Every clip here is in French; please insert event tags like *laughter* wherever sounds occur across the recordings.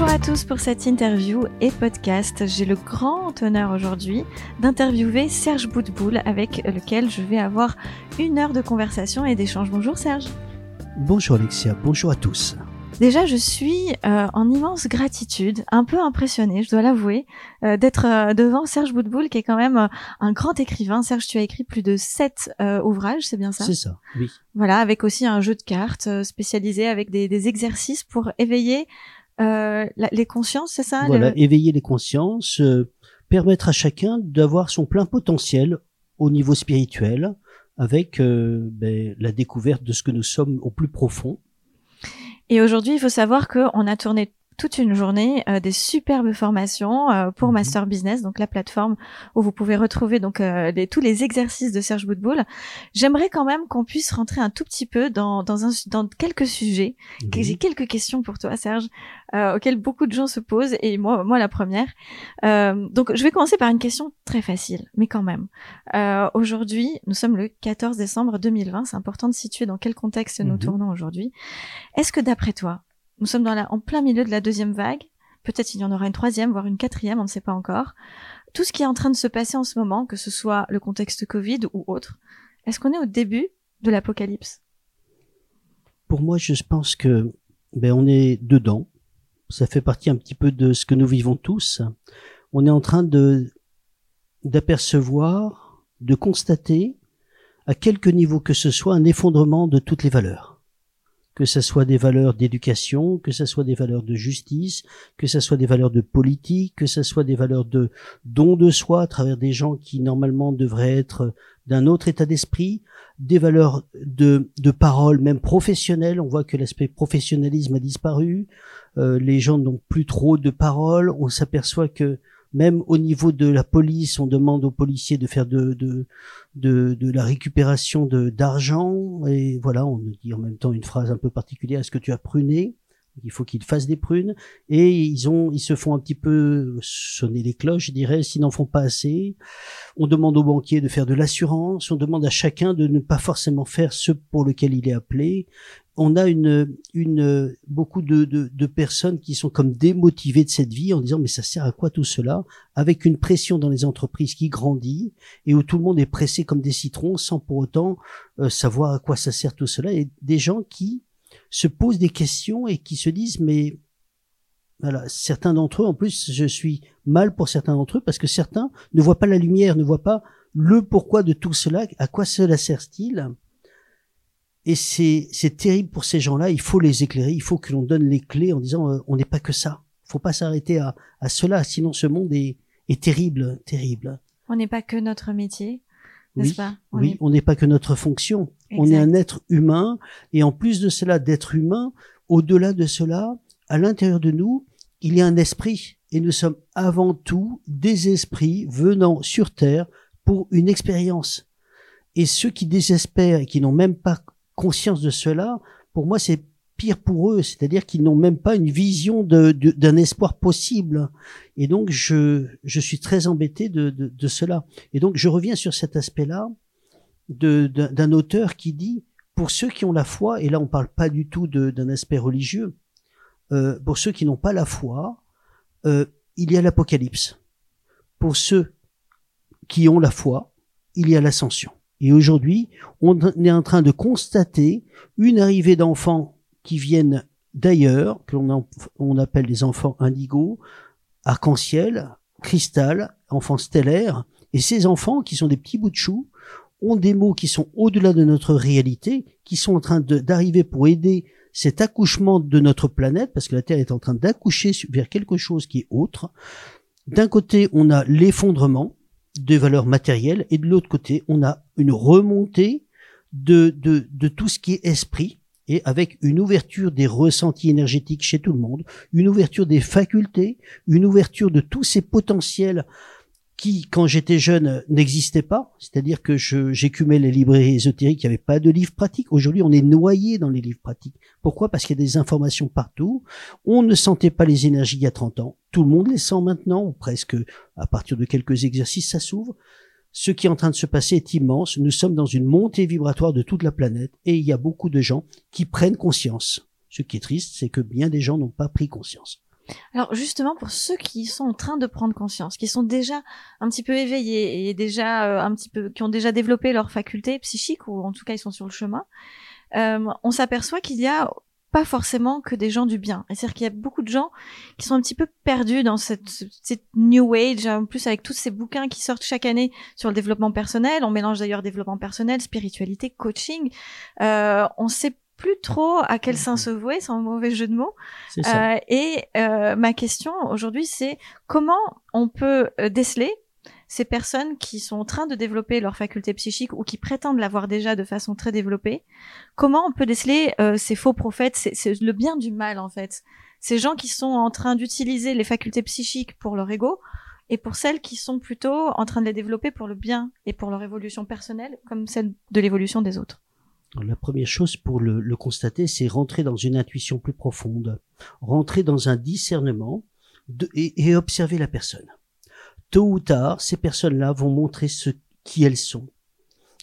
Bonjour à tous pour cette interview et podcast. J'ai le grand honneur aujourd'hui d'interviewer Serge Boutboul avec lequel je vais avoir une heure de conversation et d'échange. Bonjour Serge. Bonjour Alexia, bonjour à tous. Déjà, je suis euh, en immense gratitude, un peu impressionnée, je dois l'avouer, euh, d'être euh, devant Serge Boutboul, qui est quand même un grand écrivain. Serge, tu as écrit plus de sept ouvrages, c'est bien ça? C'est ça, oui. Voilà, avec aussi un jeu de cartes spécialisé avec des, des exercices pour éveiller les consciences, c'est ça Voilà, éveiller les consciences, permettre à chacun d'avoir son plein potentiel au niveau spirituel, avec ben, la découverte de ce que nous sommes au plus profond. Et aujourd'hui, il faut savoir qu'on a tourné toute une journée euh, des superbes formations euh, pour mhm. Master Business, donc la plateforme où vous pouvez retrouver donc euh, tous les exercices de Serge Boutboul. J'aimerais quand même qu'on puisse rentrer un tout petit peu dans dans, un, dans quelques sujets. J'ai quelques questions pour toi, Serge, auxquelles beaucoup de gens se posent et moi moi la première. donc je vais commencer par une question très facile, mais quand même. aujourd'hui, nous sommes le 14 décembre 2020. C'est important de situer dans quel contexte nous mhm. tournons aujourd'hui. Est-ce que d'après toi, nous sommes dans la, en plein milieu de la deuxième vague. Peut-être il y en aura une troisième, voire une quatrième, on ne sait pas encore. Tout ce qui est en train de se passer en ce moment, que ce soit le contexte Covid ou autre, est-ce qu'on est au début de l'apocalypse? Pour moi, je pense que ben, on est dedans. Ça fait partie un petit peu de ce que nous vivons tous. On est en train de d'apercevoir, de constater, à quelque niveau que ce soit, un effondrement de toutes les valeurs que ce soit des valeurs d'éducation, que ce soit des valeurs de justice, que ce soit des valeurs de politique, que ce soit des valeurs de don de soi à travers des gens qui normalement devraient être d'un autre état d'esprit, des valeurs de, de parole même professionnelles. On voit que l'aspect professionnalisme a disparu. Euh, les gens n'ont plus trop de parole. On s'aperçoit que même au niveau de la police, on demande aux policiers de faire de, de, de, de la récupération d'argent. Et voilà, on dit en même temps une phrase un peu particulière, est-ce que tu as pruné? Il faut qu'ils fassent des prunes. Et ils ont ils se font un petit peu sonner les cloches je dirais s'ils n'en font pas assez. On demande aux banquiers de faire de l'assurance. On demande à chacun de ne pas forcément faire ce pour lequel il est appelé on a une, une beaucoup de, de, personnes qui sont comme démotivées de cette vie en disant mais ça sert à quoi tout cela? Avec une pression dans les entreprises qui grandit et où tout le monde est pressé comme des citrons sans pour autant euh, savoir à quoi ça sert tout cela et des gens qui se posent des questions et qui se disent mais voilà, certains d'entre eux, en plus, je suis mal pour certains d'entre eux parce que certains ne voient pas la lumière, ne voient pas le pourquoi de tout cela, à quoi cela sert-il? Et c'est c'est terrible pour ces gens-là. Il faut les éclairer. Il faut que l'on donne les clés en disant euh, on n'est pas que ça. Faut pas s'arrêter à à cela, sinon ce monde est est terrible, terrible. On n'est pas que notre métier. Oui, pas? On oui, on n'est pas que notre fonction. On est un être humain, et en plus de cela, d'être humain, au-delà de cela, à l'intérieur de nous, il y a un esprit, et nous sommes avant tout des esprits venant sur Terre pour une expérience. Et ceux qui désespèrent et qui n'ont même pas conscience de cela, pour moi, c'est pire pour eux, c'est-à-dire qu'ils n'ont même pas une vision d'un espoir possible. Et donc, je, je suis très embêté de, de, cela. Et donc, je reviens sur cet aspect-là d'un auteur qui dit, pour ceux qui ont la foi, et là, on parle pas du tout d'un aspect religieux, euh, pour ceux qui n'ont pas la foi, euh, il y a l'Apocalypse. Pour ceux qui ont la foi, il y a l'ascension. Et aujourd'hui, on est en train de constater une arrivée d'enfants qui viennent d'ailleurs, que l'on on appelle les enfants indigos, arc-en-ciel, cristal, enfants stellaires. Et ces enfants, qui sont des petits bouts de chou, ont des mots qui sont au-delà de notre réalité, qui sont en train d'arriver pour aider cet accouchement de notre planète, parce que la Terre est en train d'accoucher vers quelque chose qui est autre. D'un côté, on a l'effondrement, de valeurs matérielles et de l'autre côté, on a une remontée de, de, de tout ce qui est esprit et avec une ouverture des ressentis énergétiques chez tout le monde, une ouverture des facultés, une ouverture de tous ces potentiels qui, quand j'étais jeune, n'existait pas. C'est-à-dire que j'écumais les librairies ésotériques, il n'y avait pas de livres pratiques. Aujourd'hui, on est noyé dans les livres pratiques. Pourquoi? Parce qu'il y a des informations partout. On ne sentait pas les énergies il y a 30 ans. Tout le monde les sent maintenant, ou presque à partir de quelques exercices, ça s'ouvre. Ce qui est en train de se passer est immense. Nous sommes dans une montée vibratoire de toute la planète et il y a beaucoup de gens qui prennent conscience. Ce qui est triste, c'est que bien des gens n'ont pas pris conscience. Alors justement, pour ceux qui sont en train de prendre conscience, qui sont déjà un petit peu éveillés et déjà euh, un petit peu, qui ont déjà développé leurs facultés psychiques ou en tout cas ils sont sur le chemin, euh, on s'aperçoit qu'il y a pas forcément que des gens du bien. C'est-à-dire qu'il y a beaucoup de gens qui sont un petit peu perdus dans cette, cette, new age, en plus avec tous ces bouquins qui sortent chaque année sur le développement personnel. On mélange d'ailleurs développement personnel, spiritualité, coaching. Euh, on sait plus trop à quel sein se vouer, sans mauvais jeu de mots. Euh, et euh, ma question aujourd'hui, c'est comment on peut euh, déceler ces personnes qui sont en train de développer leur faculté psychique ou qui prétendent l'avoir déjà de façon très développée, comment on peut déceler euh, ces faux prophètes, c'est le bien du mal en fait? Ces gens qui sont en train d'utiliser les facultés psychiques pour leur ego et pour celles qui sont plutôt en train de les développer pour le bien et pour leur évolution personnelle comme celle de l'évolution des autres. La première chose pour le, constater, c'est rentrer dans une intuition plus profonde, rentrer dans un discernement et, observer la personne. Tôt ou tard, ces personnes-là vont montrer ce qui elles sont.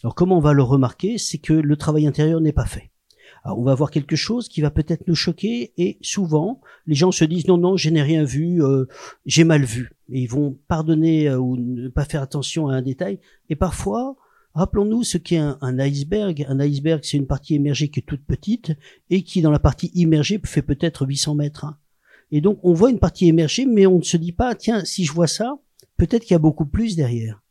Alors comment on va le remarquer? C'est que le travail intérieur n'est pas fait. Alors, on va voir quelque chose qui va peut-être nous choquer et souvent les gens se disent non non je n'ai rien vu euh, j'ai mal vu et ils vont pardonner euh, ou ne pas faire attention à un détail et parfois Rappelons-nous ce qu'est un, iceberg. Un iceberg, c'est une partie émergée qui est toute petite et qui, dans la partie immergée, fait peut-être 800 mètres. Et donc, on voit une partie émergée, mais on ne se dit pas, tiens, si je vois ça, peut-être qu'il y a beaucoup plus derrière.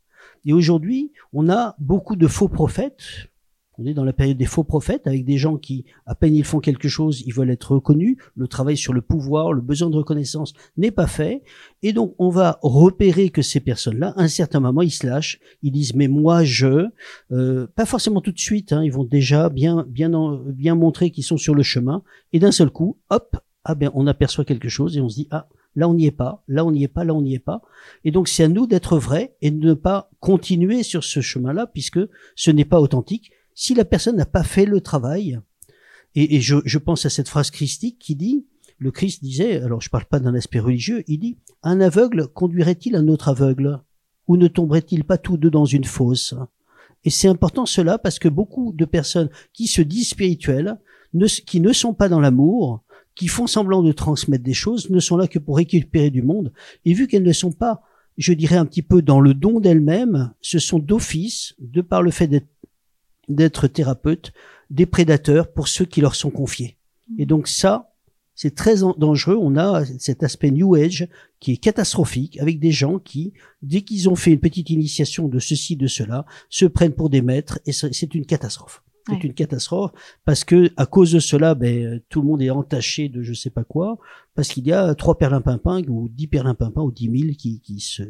Et aujourd'hui, on a beaucoup de faux prophètes, on est dans la période des faux prophètes, avec des gens qui, à peine ils font quelque chose, ils veulent être reconnus. Le travail sur le pouvoir, le besoin de reconnaissance n'est pas fait. Et donc, on va repérer que ces personnes-là, à un certain moment, ils se lâchent. Ils disent, mais moi, je... Euh, pas forcément tout de suite, hein, ils vont déjà bien, bien, bien montrer qu'ils sont sur le chemin. Et d'un seul coup, hop, ah ben, on aperçoit quelque chose et on se dit, ah, là on n'y est pas, là on n'y est pas, là on n'y est pas. Et donc c'est à nous d'être vrais et de ne pas continuer sur ce chemin-là puisque ce n'est pas authentique si la personne n'a pas fait le travail, et, je, pense à cette phrase christique qui dit, le Christ disait, alors je parle pas d'un aspect religieux, il dit, un aveugle conduirait-il un autre aveugle Ou ne tomberait-il pas tous deux dans une fosse? Et c'est important cela parce que beaucoup de personnes qui se disent spirituelles, qui ne sont pas dans l'amour, qui font semblant de transmettre des choses, ne sont là que pour récupérer du monde, et vu qu'elles ne sont pas je dirais un petit peu dans le don d'elles-mêmes, ce sont d'office, de par le fait d'être d'être thérapeutes des prédateurs pour ceux qui leur sont confiés. Et donc ça, c'est très dangereux. On a cet aspect New Age qui est catastrophique avec des gens qui, dès qu'ils ont fait une petite initiation de ceci, de cela, se prennent pour des maîtres et c'est une catastrophe. C'est une catastrophe parce que à cause de cela, ben, tout le monde est entaché de je sais pas quoi parce qu'il y a trois perlimpinpins ou dix perlimpinpins ou dix mille qui, qui se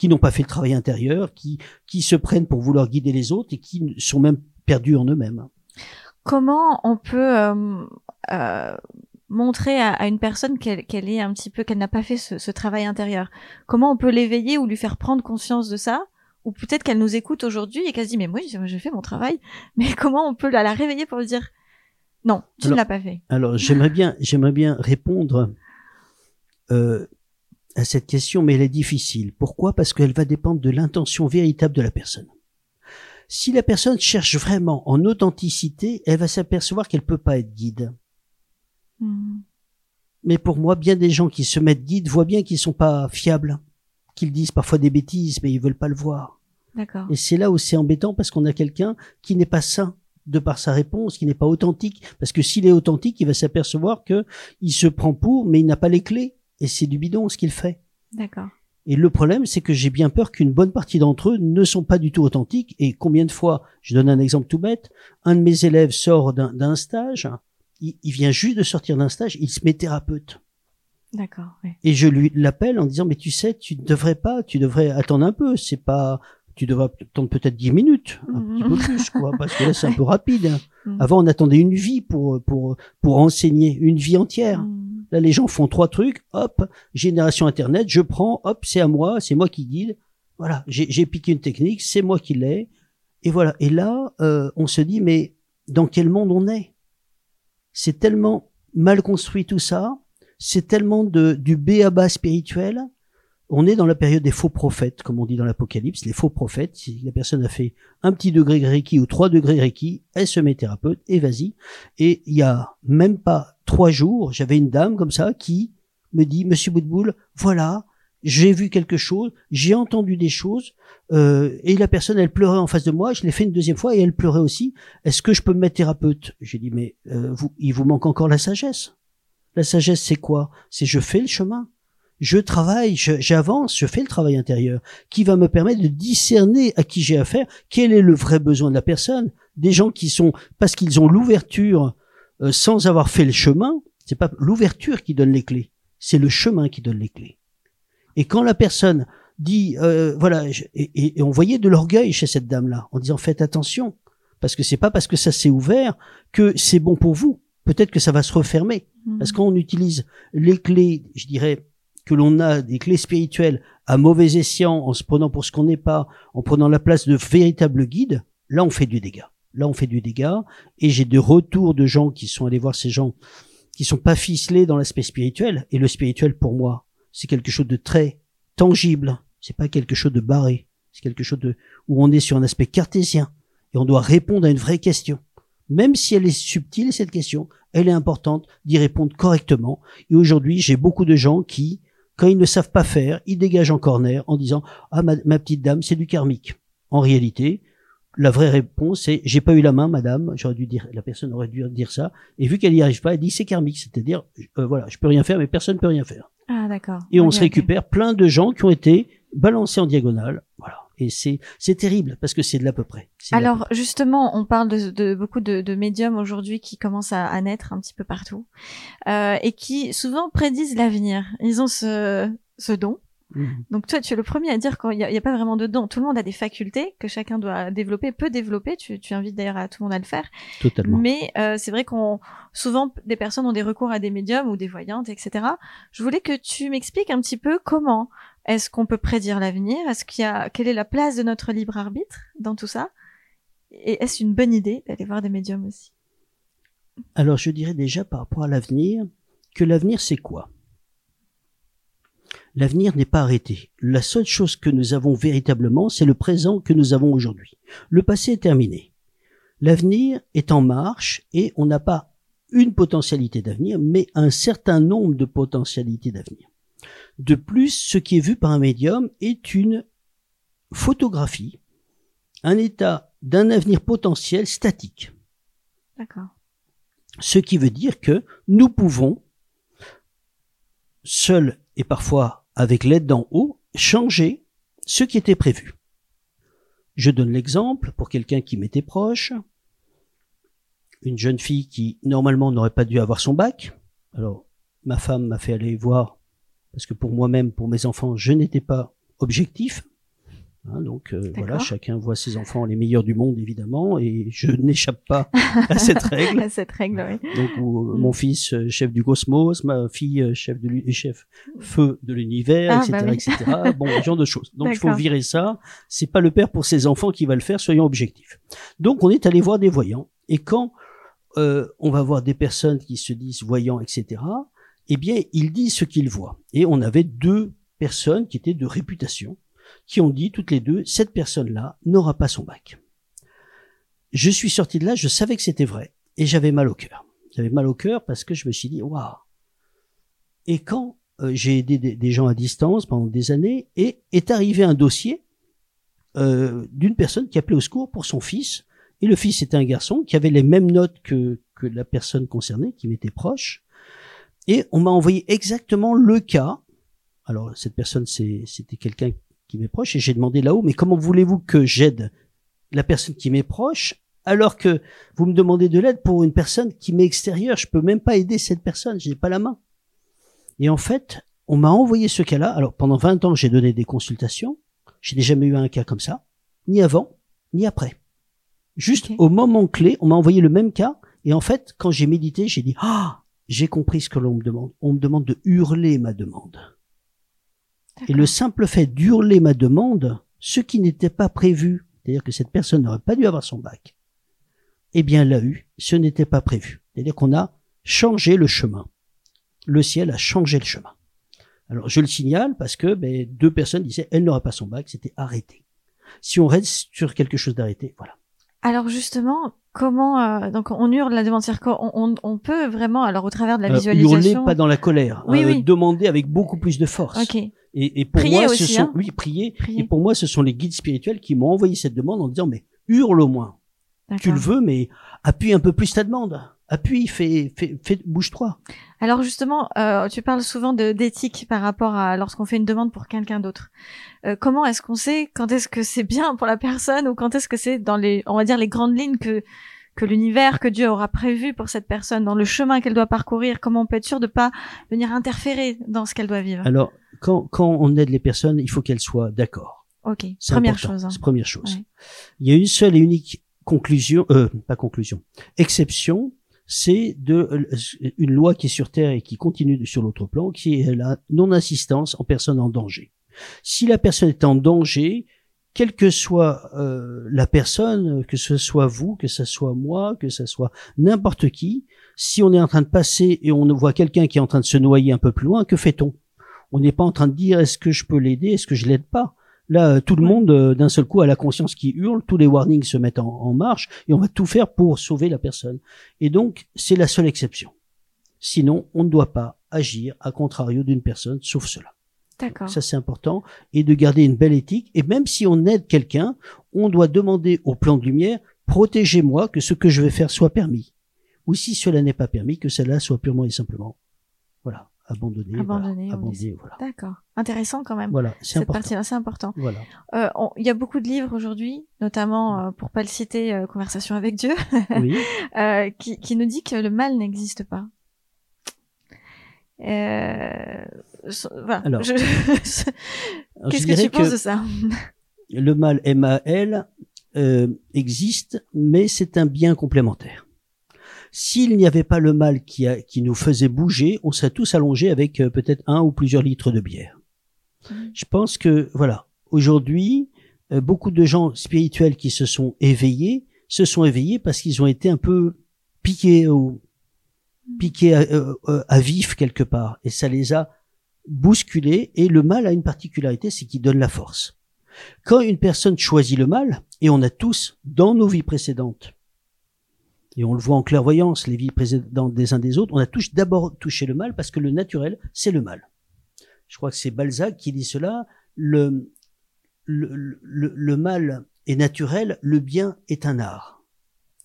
qui n'ont pas fait le travail intérieur, qui, qui se prennent pour vouloir guider les autres et qui sont même perdus en eux-mêmes. Comment on peut euh, euh, montrer à, une personne qu'elle est un petit peu qu'elle n'a pas fait ce, travail intérieur? Comment on peut l'éveiller ou lui faire prendre conscience de ça? Ou peut-être qu'elle nous écoute aujourd'hui et qu'elle se dit mais moi j'ai fait mon travail, *laughs* mais comment on peut la, la réveiller pour lui dire non, tu ne l'as pas fait? Alors j'aimerais bien, j'aimerais bien répondre. Euh, à cette question, mais elle est difficile. Pourquoi? Parce qu'elle va dépendre de l'intention véritable de la personne. Si la personne cherche vraiment en authenticité, elle va s'apercevoir qu'elle peut pas être guide. Hmm. Mais pour moi, bien des gens qui se mettent guide voient bien qu'ils sont pas fiables, qu'ils disent parfois des bêtises, mais ils veulent pas le voir. D'accord. Et c'est là où c'est embêtant parce qu'on a quelqu'un qui n'est pas sain de par sa réponse, qui n'est pas authentique. Parce que s'il est authentique, il va s'apercevoir que il se prend pour, mais il n'a pas les clés et c'est du bidon ce qu'il fait. D'accord. Et le problème, c'est que j'ai bien peur qu'une bonne partie d'entre eux ne sont pas du tout authentiques. Et combien de fois, je donne un exemple tout bête, un de mes élèves sort d'un stage, il, vient juste de sortir d'un stage, il se met thérapeute. D'accord. Et je lui l'appelle en disant mais tu sais, tu ne devrais pas, tu devrais attendre un peu. C'est pas, tu devrais attendre peut-être dix minutes, un petit peu plus quoi, *laughs* parce que là c'est un peu rapide. Mm. Avant on attendait une vie pour pour pour enseigner, une vie entière. Mm. Là, les gens font trois trucs, hop, génération Internet, je prends, hop, c'est à moi, c'est moi qui guide. Voilà, j'ai piqué une technique, c'est moi qui l'ai. Et voilà. Et là, euh, on se dit, mais dans quel monde on est? C'est tellement mal construit tout ça, c'est tellement de, du B à bas spirituel. On est dans la période des faux prophètes, comme on dit dans l'Apocalypse, les faux prophètes. Si la personne a fait un petit degré Reiki ou trois degrés Reiki, elle se met thérapeute et vas-y. Et il y a même pas trois jours, j'avais une dame comme ça qui me dit, Monsieur Boutboul, voilà, j'ai vu quelque chose, j'ai entendu des choses, euh, et la personne, elle pleurait en face de moi, je l'ai fait une deuxième fois et elle pleurait aussi. Est-ce que je peux me mettre thérapeute? J'ai dit, mais euh, vous, il vous manque encore la sagesse. La sagesse, c'est quoi? C'est je fais le chemin. Je travaille, j'avance, je, fais le travail intérieur qui va me permettre de discerner à qui j'ai affaire, quel est le vrai besoin de la personne. Des gens qui sont, parce qu'ils ont l'ouverture euh, sans avoir fait le chemin, c'est pas l'ouverture qui donne les clés, c'est le chemin qui donne les clés. Et quand la personne dit, euh, voilà, et, on voyait de l'orgueil chez cette dame-là, en disant faites attention, parce que c'est pas parce que ça s'est ouvert que c'est bon pour vous. Peut-être que ça va se refermer, mmh. parce qu'on utilise les clés, je dirais, que l'on a des clés spirituelles à mauvais escient, en se prenant pour ce qu'on n'est pas, en prenant la place de véritables guides, là on fait du dégât. Là on fait du dégât, et j'ai des retours de gens qui sont allés voir ces gens qui sont pas ficelés dans l'aspect spirituel, et le spirituel pour moi, c'est quelque chose de très tangible. C'est pas quelque chose de barré. C'est quelque chose de, où on est sur un aspect cartésien. Et on doit répondre à une vraie question. Même si elle est subtile, cette question, elle est importante d'y répondre correctement. Et aujourd'hui, j'ai beaucoup de gens qui, quand ils ne savent pas faire, ils dégagent en corner en disant, ah, ma, ma petite dame, c'est du karmique. En réalité, la vraie réponse c'est j'ai pas eu la main madame. J'aurais dû dire la personne aurait dû dire ça. Et vu qu'elle n'y arrive pas elle dit c'est karmique. C'est-à-dire euh, voilà je peux rien faire mais personne ne peut rien faire. Ah d'accord. Et on se récupère. Plein de gens qui ont été balancés en diagonale. Voilà. Et c'est c'est terrible parce que c'est de l'à peu près. Alors justement on parle de, de beaucoup de, de médiums aujourd'hui qui commencent à, à, naître un petit peu partout euh, et qui souvent prédisent l'avenir. Ils ont ce ce don Mhm. Donc toi, tu es le premier à dire qu'il n'y a, a, pas vraiment de don. Tout le monde a des facultés que chacun doit développer, peut développer. Tu, tu invites d'ailleurs à tout le monde à le faire. Totalement. Mais euh, c'est vrai qu'on souvent des personnes ont des recours à des médiums ou des voyantes, etc. Je voulais que tu m'expliques un petit peu comment est-ce qu'on peut prédire l'avenir? Est-ce qu'il y a quelle est la place de notre libre arbitre dans tout ça? Et est-ce une bonne idée d'aller voir des médiums aussi? Alors je dirais déjà par rapport à l'avenir que l'avenir c'est quoi? L'avenir n'est pas arrêté. La seule chose que nous avons véritablement, c'est le présent que nous avons aujourd'hui. Le passé est terminé. L'avenir est en marche et on n'a pas une potentialité d'avenir, mais un certain nombre de potentialités d'avenir. De plus, ce qui est vu par un médium est une photographie, un état d'un avenir potentiel statique. D'accord. Ce qui veut dire que nous pouvons, seuls et parfois avec l'aide d'en haut, changer ce qui était prévu. Je donne l'exemple pour quelqu'un qui m'était proche, une jeune fille qui normalement n'aurait pas dû avoir son bac. Alors ma femme m'a fait aller voir parce que pour moi-même, pour mes enfants, je n'étais pas objectif. Hein, donc euh, voilà, chacun voit ses enfants les meilleurs du monde évidemment, et je *laughs* n'échappe pas à cette règle. *laughs* à cette règle, oui. Donc mm. mon fils euh, chef du cosmos, ma fille euh, chef de chef feu de l'univers, etc., ah, bah etc. *laughs* Bon, ce genre de choses. Donc il faut virer ça. C'est pas le père pour ses enfants qui va le faire. Soyons objectifs. Donc on est allé voir des voyants, et quand on va voir des personnes qui se disent voyants, etc. Eh bien, ils disent ce qu'ils voient. Et on avait deux personnes qui étaient de réputation qui ont dit toutes les deux, cette personne-là n'aura pas son bac. Je suis sorti de là, je savais que c'était vrai, et j'avais mal au cœur. J'avais mal au cœur parce que je me suis dit, waouh. Et quand euh, j'ai aidé des, gens à distance pendant des années, et est arrivé un dossier euh, d'une personne qui appelait au secours pour son fils, et le fils était un garçon qui avait les mêmes notes que, que la personne concernée, qui m'était proche, et on m'a envoyé exactement le cas. Alors cette personne, c'était quelqu'un qui m'est proche et j'ai demandé là-haut, mais comment voulez-vous que j'aide la personne qui m'est proche alors que vous me demandez de l'aide pour une personne qui m'est extérieure? Je peux même pas aider cette personne, j'ai pas la main. Et en fait, on m'a envoyé ce cas-là. Alors pendant 20 ans, j'ai donné des consultations. J'ai jamais eu un cas comme ça, ni avant, ni après. Juste au moment clé, on m'a envoyé le même cas. Et en fait, quand j'ai médité, j'ai dit ah, j'ai compris ce que l'on me demande. On me demande de hurler ma demande. Et le simple fait d'hurler ma demande, ce qui n'était pas prévu, c'est-à-dire que cette personne n'aurait pas dû avoir son bac, eh bien l'a eu, ce n'était pas prévu. C'est-à-dire qu'on a changé le chemin. Le ciel a changé le chemin. Alors je le signale parce que ben, deux personnes disaient elle n'aura pas son bac, c'était arrêté. Si on reste sur quelque chose d'arrêté, voilà. Alors justement, comment euh, donc on hurle la demande, c'est-à-dire qu'on on, peut vraiment, alors au travers de la visualisation, hurler pas dans la colère, oui, oui. demander avec beaucoup plus de force. Ok. Et, et pour prier moi, aussi, ce sont, hein. oui, prier. Et pour moi, ce sont les guides spirituels qui m'ont envoyé cette demande en disant, mais hurle au moins. Tu le veux, mais appuie un peu plus ta demande. Appuie, fais, fais, fais bouge-toi. Alors justement, euh, tu parles souvent d'éthique par rapport à lorsqu'on fait une demande pour quelqu'un d'autre. Euh, comment est-ce qu'on sait quand est-ce que c'est bien pour la personne ou quand est-ce que c'est dans les, on va dire les grandes lignes que que l'univers, que Dieu aura prévu pour cette personne, dans le chemin qu'elle doit parcourir, comment on peut être sûr de pas venir interférer dans ce qu'elle doit vivre? Alors, quand, quand on aide les personnes, il faut qu'elles soient d'accord. Ok, C'est première chose. hein. Première chose. Ouais. Il y a une seule et unique conclusion, euh, pas conclusion, exception, c'est de euh, une loi qui est sur Terre et qui continue sur l'autre plan, qui est la non-assistance en personne en danger. Si la personne est en danger, quelle que soit euh, la personne, que ce soit vous, que ce soit moi, que ce soit n'importe qui, si on est en train de passer et on voit quelqu'un qui est en train de se noyer un peu plus loin, que fait-on? On n'est pas en train de dire est-ce que je peux l'aider, est-ce que je l'aide pas? Là, euh, tout le monde, euh, d'un seul coup, a la conscience qui hurle, tous les warnings se mettent en, en marche, et on va tout faire pour sauver la personne. Et donc, c'est la seule exception. Sinon, on ne doit pas agir à contrario d'une personne, sauf cela. Ça, c'est important. Et de garder une belle éthique. Et même si on aide quelqu'un, on doit demander au plan de lumière, protégez-moi que ce que je vais faire soit permis. Ou si cela n'est pas permis, que cela soit purement et simplement, voilà, abandonné. Abandonné, voilà, on abandonné, voilà. D'accord. Intéressant quand même. Voilà, c'est Cette important. partie-là, c'est important. Voilà. Euh, on- Il y a beaucoup de livres aujourd'hui, notamment, euh, pour pas le citer, euh, Conversation avec Dieu, Oui. *laughs* euh, qui, qui nous dit que le mal n'existe pas. Euh, voilà. Alors, *laughs* Je- Qu'est-ce que tu penses de ça? le mal M-A-L euh, existe, mais c'est un bien complémentaire. S'il n'y avait pas le mal qui, a, qui nous faisait bouger, on serait tous allongés avec euh, peut-être un ou plusieurs litres de bière. Mhm. Je pense que, voilà, aujourd'hui, euh, beaucoup de gens spirituels qui se sont éveillés, se sont éveillés parce qu'ils ont été un peu piqués au, piqués à, euh, euh, à vif quelque part. Et ça les a bousculés. Et le mal a une particularité, c'est qu'il donne la force. Quand une personne choisit le mal, et on a tous dans nos vies précédentes, et on le voit en clairvoyance, les vies précédentes des uns des autres, on a tous d'abord touché le mal parce que le naturel, c'est le mal. Je crois que c'est Balzac qui dit cela. Le, le, le, le mal est naturel, le bien est un art.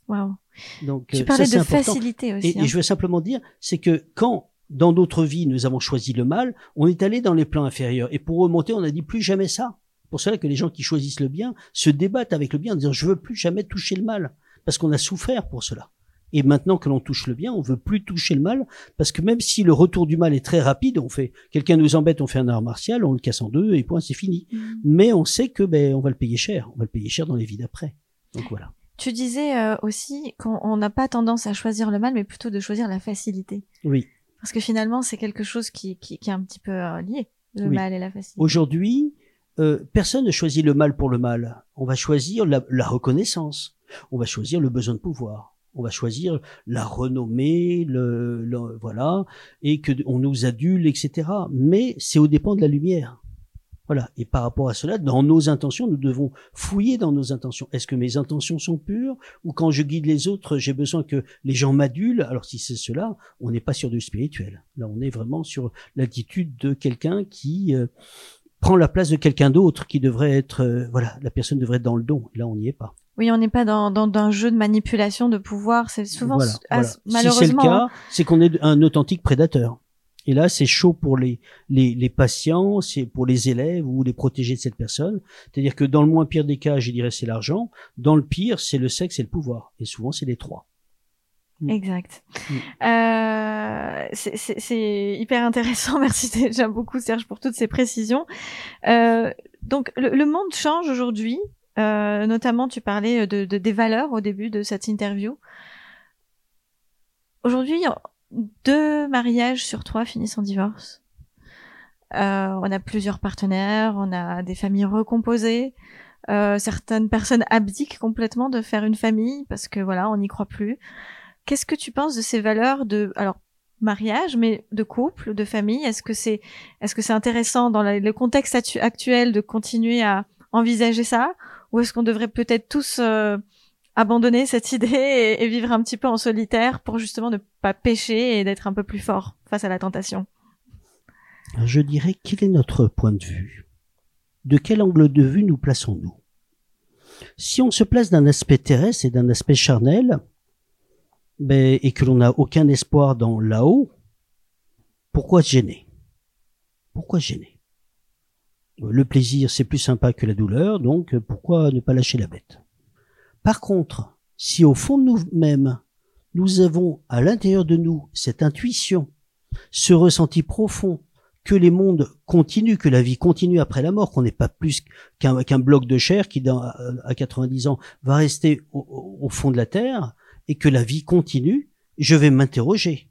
Waouh. Donc, Tu euh, parlais ça, de facilité aussi. Et, hein. et je veux simplement dire, c'est que quand dans notre vie nous avons choisi le mal, on est allé dans les plans inférieurs. Et pour remonter, on a dit plus jamais ça. Pour cela que les gens qui choisissent le bien se débattent avec le bien en disant je veux plus jamais toucher le mal parce qu'on a souffert pour cela. Et maintenant que l'on touche le bien, on veut plus toucher le mal parce que même si le retour du mal est très rapide, on fait quelqu'un nous embête, on fait un art martial, on le casse en deux et point, c'est fini. Mhm. Mais on sait que ben on va le payer cher, on va le payer cher dans les vies d'après. Donc voilà. Tu disais euh, aussi qu'on on n'a pas tendance à choisir le mal, mais plutôt de choisir la facilité. Oui. Parce que finalement, c'est quelque chose qui, qui, qui est un petit peu euh, lié, le Oui. mal et la facilité. Aujourd'hui, euh, personne ne choisit le mal pour le mal. On va choisir la, la reconnaissance. On va choisir le besoin de pouvoir. On va choisir la renommée, le, le- voilà, et que on nous adule, etc. Mais c'est au dépend de la lumière. Voilà. Et par rapport à cela, dans nos intentions, nous devons fouiller dans nos intentions. Est-ce que mes intentions sont pures ou quand je guide les autres, j'ai besoin que les gens m'adulent? Alors si c'est cela, on n'est pas sur du spirituel. Là, on est vraiment sur l'attitude de quelqu'un qui euh, prend la place de quelqu'un d'autre qui devrait être, euh, voilà, la personne devrait être dans le don. Et là, on n'y est pas. Oui, on n'est pas dans, dans, dans un jeu de manipulation, de pouvoir. C'est souvent, Voilà, voilà. malheureusement. Si c'est le cas, hein. c'est qu'on est un authentique prédateur. Et là, c'est chaud pour les, les, les patients, c'est pour les élèves ou les protégés de cette personne. C'est-à-dire que dans le moins pire des cas, je dirais c'est l'argent. Dans le pire, c'est le sexe et le pouvoir. Et souvent, c'est les trois. Mm. Exact. Mm. Euh, c'est hyper intéressant. *laughs* Merci déjà beaucoup Serge pour toutes ces précisions. Euh, donc le, le monde change aujourd'hui. Euh, notamment, tu parlais de, de des valeurs au début de cette interview. Aujourd'hui, deux mariages sur trois finissent en divorce. Euh, on a plusieurs partenaires, on a des familles recomposées. Euh, certaines personnes abdiquent complètement de faire une famille parce que voilà, on n'y croit plus. Qu'est-ce que tu penses de ces valeurs de alors mariage, mais de couple, de famille? Est-ce que c'est est-ce que c'est intéressant dans le contexte actu- actuel de continuer à envisager ça, ou est-ce qu'on devrait peut-être tous euh, abandonner cette idée *laughs* et, vivre un petit peu en solitaire pour justement ne pas pécher et d'être un peu plus fort face à la tentation. Je dirais quel est notre point de vue. De quel angle de vue nous plaçons-nous? Si on se place d'un aspect terrestre et d'un aspect charnel, ben, et que l'on n'a aucun espoir dans là-haut, pourquoi gêner? Pourquoi se gêner? Le plaisir, c'est plus sympa que la douleur, donc pourquoi ne pas lâcher la bête? Par contre, si au fond de nous-mêmes, nous avons à l'intérieur de nous cette intuition, ce ressenti profond que les mondes continuent, que la vie continue après la mort, qu'on n'est pas plus qu'un bloc de chair qui, à 90 ans, va rester au fond de la Terre, et que la vie continue, je vais m'interroger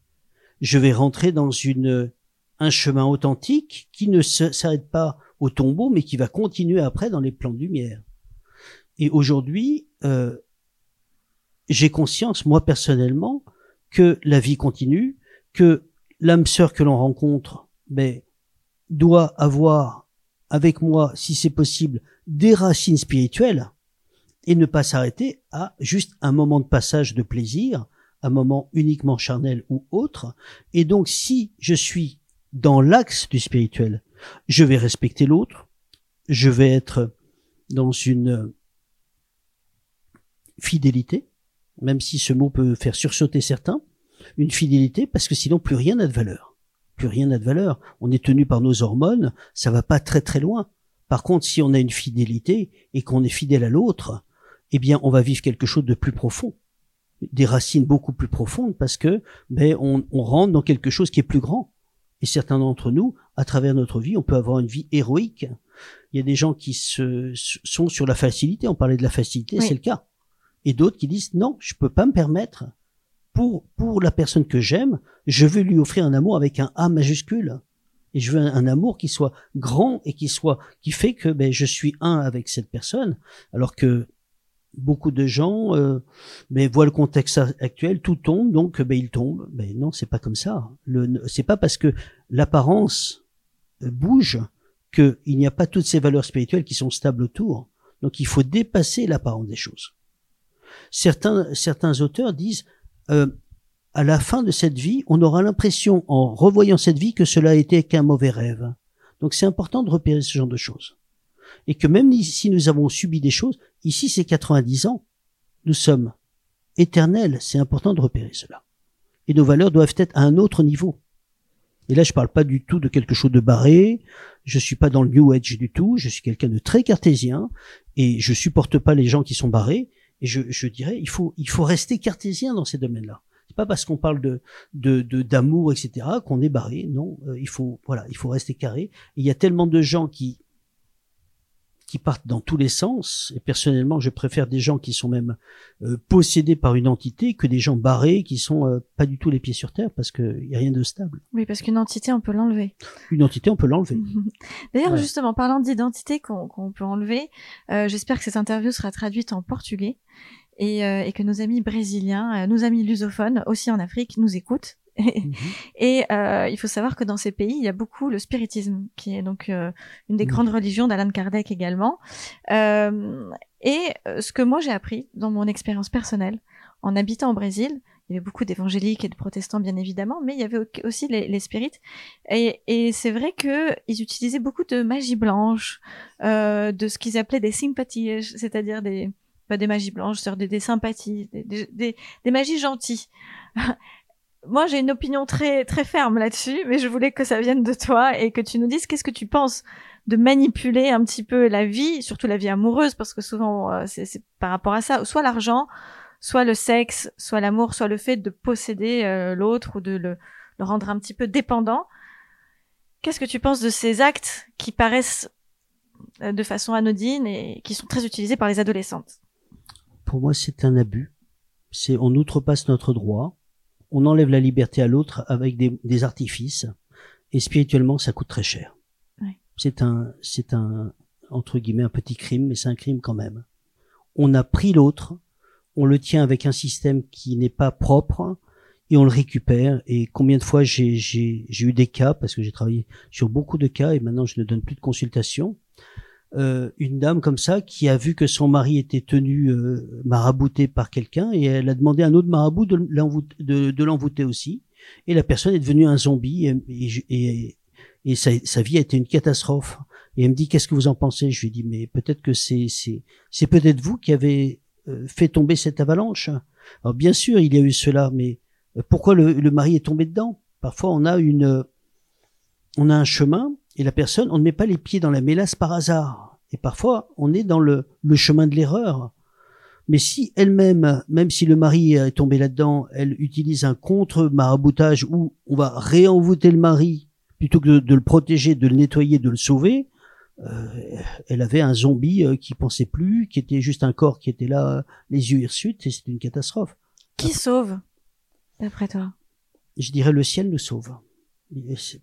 je vais rentrer dans une un chemin authentique qui ne s'arrête pas au tombeau, mais qui va continuer après dans les plans de lumière. Et aujourd'hui, euh, j'ai conscience, moi personnellement, que la vie continue, que l'âme sœur que l'on rencontre, ben, doit avoir avec moi, si c'est possible, des racines spirituelles et ne pas s'arrêter à juste un moment de passage de plaisir, un moment uniquement charnel ou autre. Et donc, si je suis dans l'axe du spirituel, je vais respecter l'autre, je vais être dans une fidélité, même si ce mot peut faire sursauter certains, une fidélité parce que sinon plus rien n'a de valeur. Plus rien n'a de valeur. On est tenu par nos hormones, ça va pas très très loin. Par contre, si on a une fidélité et qu'on est fidèle à l'autre, eh bien, on va vivre quelque chose de plus profond des racines beaucoup plus profondes parce que ben on, on, rentre dans quelque chose qui est plus grand. Et certains d'entre nous, à travers notre vie, on peut avoir une vie héroïque. Il y a des gens qui se, sont sur la facilité. On parlait de la facilité, c'est le cas. Et d'autres qui disent non, je peux pas me permettre. Pour pour la personne que j'aime, je veux lui offrir un amour avec un A majuscule. Et je veux un, amour qui soit grand et qui soit qui fait que ben, je suis un avec cette personne. Alors que beaucoup de gens euh, mais voient le contexte actuel, tout tombe, donc ben, il tombe. Mais non, c'est pas comme ça. Le, c'est pas parce que l'apparence euh, bouge qu'il n'y a pas toutes ces valeurs spirituelles qui sont stables autour. Donc il faut dépasser l'apparence des choses. Certains, certains auteurs disent euh, à la fin de cette vie, on aura l'impression, en revoyant cette vie, que cela a été qu'un mauvais rêve. Donc c'est important de repérer ce genre de choses et que même si nous avons subi des choses, ici c'est 90 ans, nous sommes éternels, c'est important de repérer cela. Et nos valeurs doivent être à un autre niveau. Et là, je parle pas du tout de quelque chose de barré. Je suis pas dans le New Age du tout. Je suis quelqu'un de très cartésien et je supporte pas les gens qui sont barrés. Et je, je dirais, il faut, il faut rester cartésien dans ces domaines-là. C'est pas parce qu'on parle de, de, d'amour, etc., qu'on est barré. Non, euh, il faut, voilà, il faut rester carré. il y a tellement de gens qui qui partent dans tous les sens. Et personnellement, je préfère des gens qui sont même euh, possédés par une entité que des gens barrés qui sont euh, pas du tout les pieds sur terre parce qu'il y a rien de stable. Oui, parce qu'une entité, on peut l'enlever. Une entité, on peut l'enlever. *laughs* D'ailleurs, justement, parlant d'identité qu'on peut enlever, euh, j'espère que cette interview sera traduite en portugais. Et, et que nos amis brésiliens, nos amis lusophones aussi en Afrique nous écoutent *laughs* Mhm. et euh, il faut savoir que dans ces pays, il y a beaucoup le spiritisme, qui est donc euh, une des grandes religions d'Alan Kardec également. Euh, et euh, ce que moi j'ai appris dans mon expérience personnelle, en habitant au Brésil, il y avait beaucoup d'évangéliques et de protestants bien évidemment, mais il y avait aussi les, les spirites. Et, et c'est vrai que ils utilisaient beaucoup de magie blanche, euh, de ce qu'ils appelaient des sympathies, c'est-à-dire des pas des magies blanches, des, des sympathies, des, des, des magies gentilles. *laughs* moi, j'ai une opinion très très ferme là-dessus, mais je voulais que ça vienne de toi et que tu nous dises qu'est-ce que tu penses de manipuler un petit peu la vie, surtout la vie amoureuse, parce que souvent euh, c'est par rapport à ça, soit l'argent, soit le sexe, soit l'amour, soit le fait de posséder euh, l'autre ou de le, rendre un petit peu dépendant. Qu'est-ce que tu penses de ces actes qui paraissent euh, de façon anodine et qui sont très utilisés par les adolescentes? Pour moi, c'est un abus. C'est on outrepasse notre droit on enlève la liberté à l'autre avec des, artifices et spirituellement ça coûte très cher. C'est un c'est un entre guillemets un petit crime mais c'est un crime quand même. On a pris l'autre, on le tient avec un système qui n'est pas propre et on le récupère et combien de fois j'ai j'ai j'ai eu des cas parce que j'ai travaillé sur beaucoup de cas et maintenant je ne donne plus de consultation euh, une dame comme ça qui a vu que son mari était tenu euh, marabouté par quelqu'un et elle a demandé à un autre marabout de l'envoûter, aussi. Et la personne est devenue un zombie et, sa, vie a été une catastrophe. Et elle me dit qu'est-ce que vous en pensez? Je lui dis mais peut-être que c'est c'est peut-être vous qui avez euh, fait tomber cette avalanche. Alors bien sûr il y a eu cela, mais pourquoi le, le mari est tombé dedans? Parfois on a une on a un chemin et la personne, on ne met pas les pieds dans la mélasse par hasard. Et parfois, on est dans le, le chemin de l'erreur. Mais si elle-même, même si le mari est tombé là-dedans, elle utilise un contre-maraboutage où on va réenvoûter le mari plutôt que de, le protéger, de le nettoyer, de le sauver, euh, elle avait un zombie euh, qui pensait plus, qui était juste un corps qui était là, les yeux hirsutes, et c'est une catastrophe. Qui sauve, d'après toi? Je dirais le ciel nous sauve.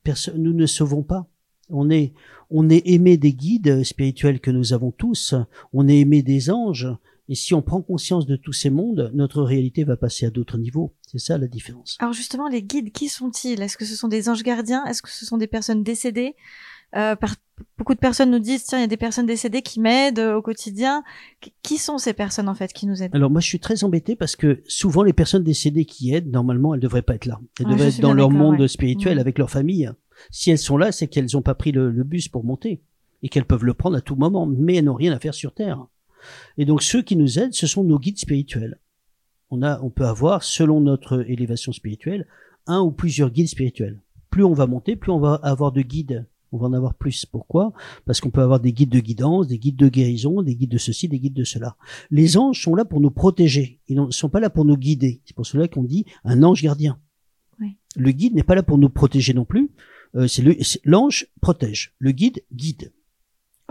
Personne, nous ne sauvons pas. On est, on est aimé des guides spirituels que nous avons tous. On est aimé des anges. Et si on prend conscience de tous ces mondes, notre réalité va passer à d'autres niveaux. C'est ça la différence. Alors justement, les guides, qui sont-ils? Est-ce que ce sont des anges gardiens? Est-ce que ce sont des personnes décédées? Euh, par... Beaucoup de personnes nous disent, tiens, il y a des personnes décédées qui m'aident au quotidien. Qui sont ces personnes en fait qui nous aident? Alors moi, je suis très embêté parce que souvent les personnes décédées qui aident, normalement, elles devraient pas être là. Elles devraient être dans leur monde spirituel avec leur famille. Si elles sont là, c'est qu'elles n'ont pas pris le, bus pour monter et qu'elles peuvent le prendre à tout moment, mais elles n'ont rien à faire sur Terre. Et donc ceux qui nous aident, ce sont nos guides spirituels. On a, on peut avoir, selon notre élévation spirituelle, un ou plusieurs guides spirituels. Plus on va monter, plus on va avoir de guides. On va en avoir plus. Pourquoi? Parce qu'on peut avoir des guides de guidance, des guides de guérison, des guides de ceci, des guides de cela. Les anges sont là pour nous protéger. Ils ne sont pas là pour nous guider. C'est pour cela qu'on dit un ange gardien. Le guide n'est pas là pour nous protéger non plus. Euh, c'est l'ange protège, le guide guide.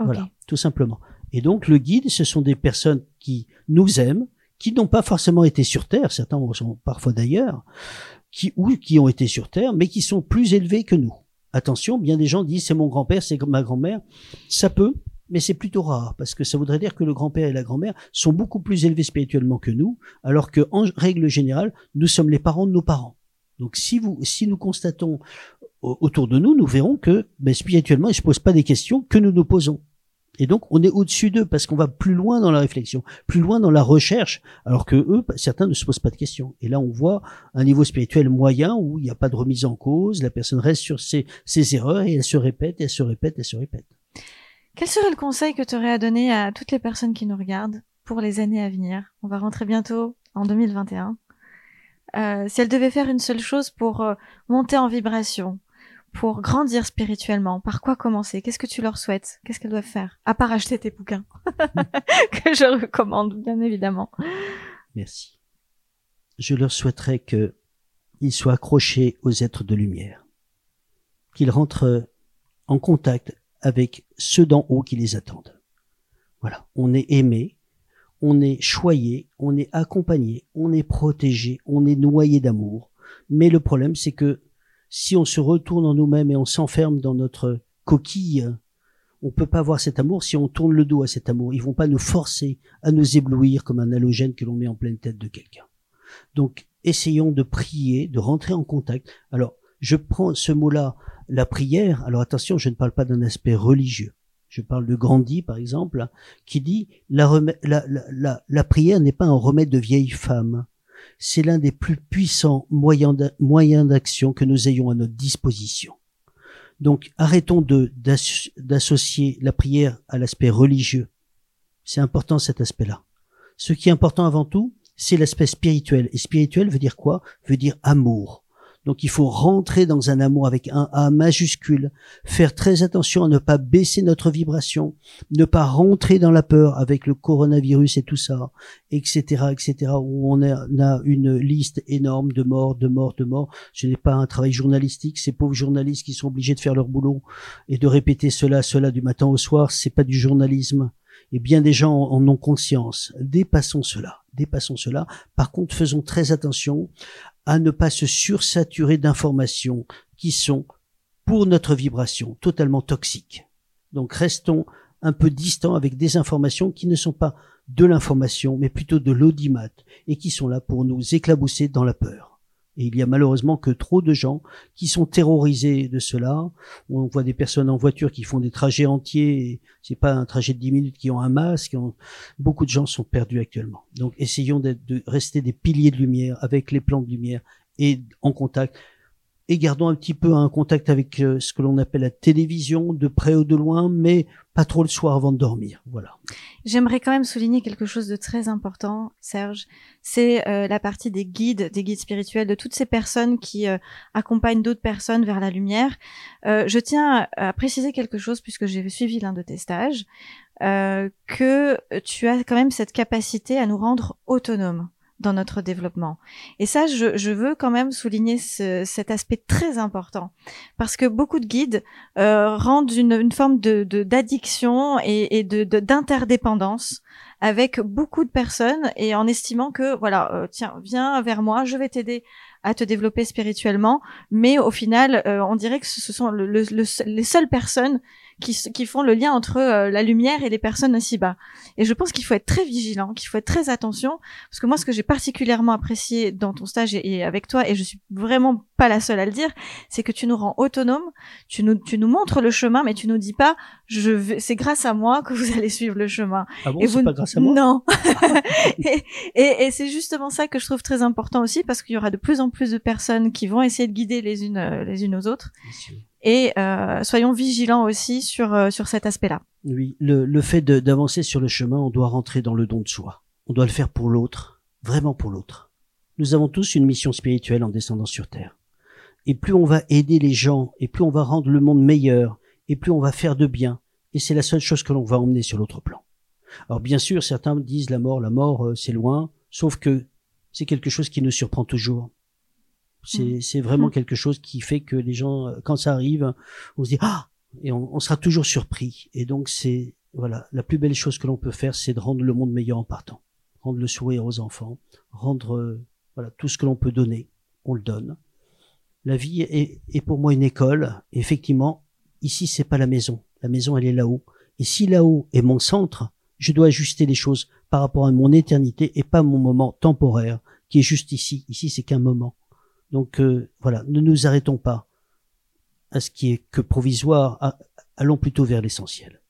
Voilà, tout simplement. Et donc le guide, ce sont des personnes qui nous aiment, qui n'ont pas forcément été sur Terre, certains sont parfois d'ailleurs, qui ou qui ont été sur Terre, mais qui sont plus élevés que nous. Attention, bien des gens disent c'est mon grand-père, c'est ma grand-mère. Ça peut, mais c'est plutôt rare parce que ça voudrait dire que le grand-père et la grand-mère sont beaucoup plus élevés spirituellement que nous, alors que en règle générale, nous sommes les parents de nos parents. Donc si vous, si nous constatons autour de nous, nous verrons que ben, spirituellement, ils se posent pas des questions que nous nous posons. Et donc, on est au-dessus d'eux parce qu'on va plus loin dans la réflexion, plus loin dans la recherche, alors que eux, certains ne se posent pas de questions. Et là, on voit un niveau spirituel moyen où il n'y a pas de remise en cause, la personne reste sur ses, ses erreurs et elle se répète, elle se répète, elle se répète. Quel serait le conseil que tu aurais à donner à toutes les personnes qui nous regardent pour les années à venir? On va rentrer bientôt en 2021. Euh, si elles devaient faire une seule chose pour euh, monter en vibration, pour grandir spirituellement Par quoi commencer? Qu'est-ce que tu leur souhaites? Qu'est-ce qu'elles doivent faire? À part acheter tes bouquins, *laughs* *laughs* que je recommande, bien évidemment. Merci. Je leur souhaiterais que ils soient accrochés aux êtres de lumière, qu'ils rentrent en contact avec ceux d'en haut qui les attendent. Voilà, on est aimé, on est choyé, on est accompagné, on est protégé, on est noyé d'amour. Mais le problème, c'est que si on se retourne en nous-mêmes et on s'enferme dans notre coquille, on peut pas voir cet amour si on tourne le dos à cet amour. Ils vont pas nous forcer à nous éblouir comme un halogène que l'on met en pleine tête de quelqu'un. Donc, essayons de prier, de rentrer en contact. Alors, je prends ce mot-là, la prière. Alors attention, je ne parle pas d'un aspect religieux. Je parle de Gandhi, par exemple, qui dit la, la, prière n'est pas un remède de vieille femme c'est l'un des plus puissants moyens d'action que nous ayons à notre disposition. Donc arrêtons d'associer la prière à l'aspect religieux. C'est important cet aspect-là. Ce qui est important avant tout, c'est l'aspect spirituel. Et spirituel veut dire quoi? Veut dire amour. Donc il faut rentrer dans un amour avec un A majuscule, faire très attention à ne pas baisser notre vibration, ne pas rentrer dans la peur avec le coronavirus et tout ça, etc., etc., où on a, une liste énorme de morts, de morts, de morts. Ce n'est pas un travail journalistique, ces pauvres journalistes qui sont obligés de faire leur boulot et de répéter cela, cela du matin au soir, c'est pas du journalisme. Et bien des gens en ont conscience. Dépassons cela dépassons cela. Par contre, faisons très attention à ne pas se sursaturer d'informations qui sont, pour notre vibration, totalement toxiques. Donc restons un peu distants avec des informations qui ne sont pas de l'information, mais plutôt de l'audimat, et qui sont là pour nous éclabousser dans la peur. Et il y a malheureusement que trop de gens qui sont terrorisés de cela. On voit des personnes en voiture qui font des trajets entiers. C'est pas un trajet de 10 minutes qui ont un masque. Beaucoup de gens sont perdus actuellement. Donc, essayons de rester des piliers de lumière avec les plans de lumière et en contact et gardons un petit peu un contact avec euh, ce que l'on appelle la télévision, de près ou de loin, mais pas trop le soir avant de dormir. Voilà. J'aimerais quand même souligner quelque chose de très important, Serge. C'est euh, la partie des guides, des guides spirituels, de toutes ces personnes qui euh, accompagnent d'autres personnes vers la lumière. je tiens à préciser quelque chose puisque j'ai suivi l'un de tes stages, que tu as quand même cette capacité à nous rendre autonomes dans notre développement. Et ça, je, je veux quand même souligner ce, cet aspect très important, parce que beaucoup de guides euh, rendent une, une forme de d'addiction et, et de d'interdépendance avec beaucoup de personnes et en estimant que voilà, euh, tiens, viens vers moi, je vais t'aider à te développer spirituellement, mais au final, euh, on dirait que ce sont le, le, les seules personnes qui, qui font le lien entre euh, la lumière et les personnes ainsi bas. Et je pense qu'il faut être très vigilant, qu'il faut être très attention, parce que moi, ce que j'ai particulièrement apprécié dans ton stage et, avec toi, et je suis vraiment pas la seule à le dire, c'est que tu nous rends autonomes, tu nous, tu nous montres le chemin, mais tu nous dis pas, je c'est grâce à moi que vous *laughs* allez suivre le chemin. Ah bon, et vous, pas grâce à moi Non. *laughs* *laughs* et, et, et c'est justement ça que je trouve très important aussi, parce qu'il y aura de plus en plus de personnes qui vont essayer de guider les unes euh, les unes aux autres et euh, soyons vigilants aussi sur euh, sur cet aspect-là. Oui, le, le fait d'avancer sur le chemin, on doit rentrer dans le don de soi. On doit le faire pour l'autre, vraiment pour l'autre. Nous avons tous une mission spirituelle en descendant sur Terre. Et plus on va aider les gens, et plus on va rendre le monde meilleur, et plus on va faire de bien, et c'est la seule chose que l'on va emmener sur l'autre plan. Alors bien sûr, certains disent la mort, la mort, euh, c'est loin, sauf que c'est quelque chose qui nous surprend toujours. C'est, c'est vraiment mm. quelque chose qui fait que les gens, euh, quand ça arrive, on se dit ah et on, sera toujours surpris. Et donc c'est voilà la plus belle chose que l'on peut faire, c'est de rendre le monde meilleur en partant, rendre le sourire aux enfants, rendre euh, voilà tout ce que l'on peut donner, on le donne. La vie est, est pour moi une école. effectivement, ici c'est pas la maison. La maison elle est là-haut. Et si là-haut est mon centre, je dois ajuster les choses par rapport à mon éternité et pas mon moment temporaire qui est juste ici. Ici c'est qu'un moment. Donc euh, voilà, ne nous arrêtons pas à ce qui est que provisoire, allons plutôt vers l'essentiel.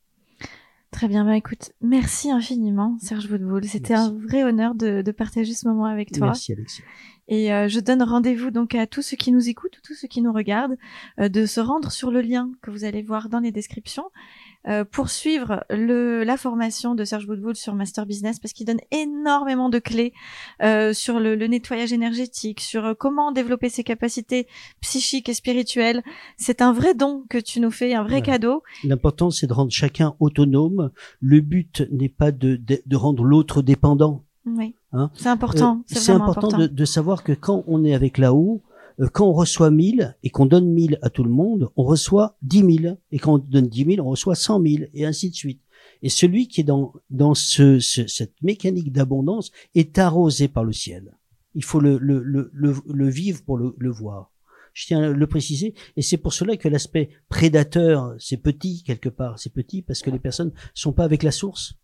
Très bien, bah écoute, merci infiniment Serge Woodbull. C'était un vrai honneur de, de, partager ce moment avec toi. Merci Alexia. Et euh, je donne rendez-vous donc à tous ceux qui nous écoutent, tous ceux qui nous regardent, euh, de se rendre sur le lien que vous allez voir dans les descriptions euh, pour suivre le, la formation de Serge Boudboul sur Master Business parce qu'il donne énormément de clés euh, sur le, le, nettoyage énergétique, sur euh, comment développer ses capacités psychiques et spirituelles. C'est un vrai don que tu nous fais, un vrai cadeau. L'important, c'est de rendre chacun autonome. Le but n'est pas de, de, de rendre l'autre dépendant. Oui. Hein c'est important. Euh, c'est important, important. De, de, savoir que quand on est avec là-haut, quand on reçoit 1000 et qu'on donne 1000 à tout le monde, on reçoit 10 000. Et quand on donne 10 000, on reçoit 100 000 et ainsi de suite. Et celui qui est dans, dans ce, cette mécanique d'abondance est arrosé par le ciel. Il faut le, le, le, le, vivre pour le, le voir. Je tiens à le préciser. Et c'est pour cela que l'aspect prédateur, c'est petit quelque part. C'est petit parce que les personnes sont pas avec la source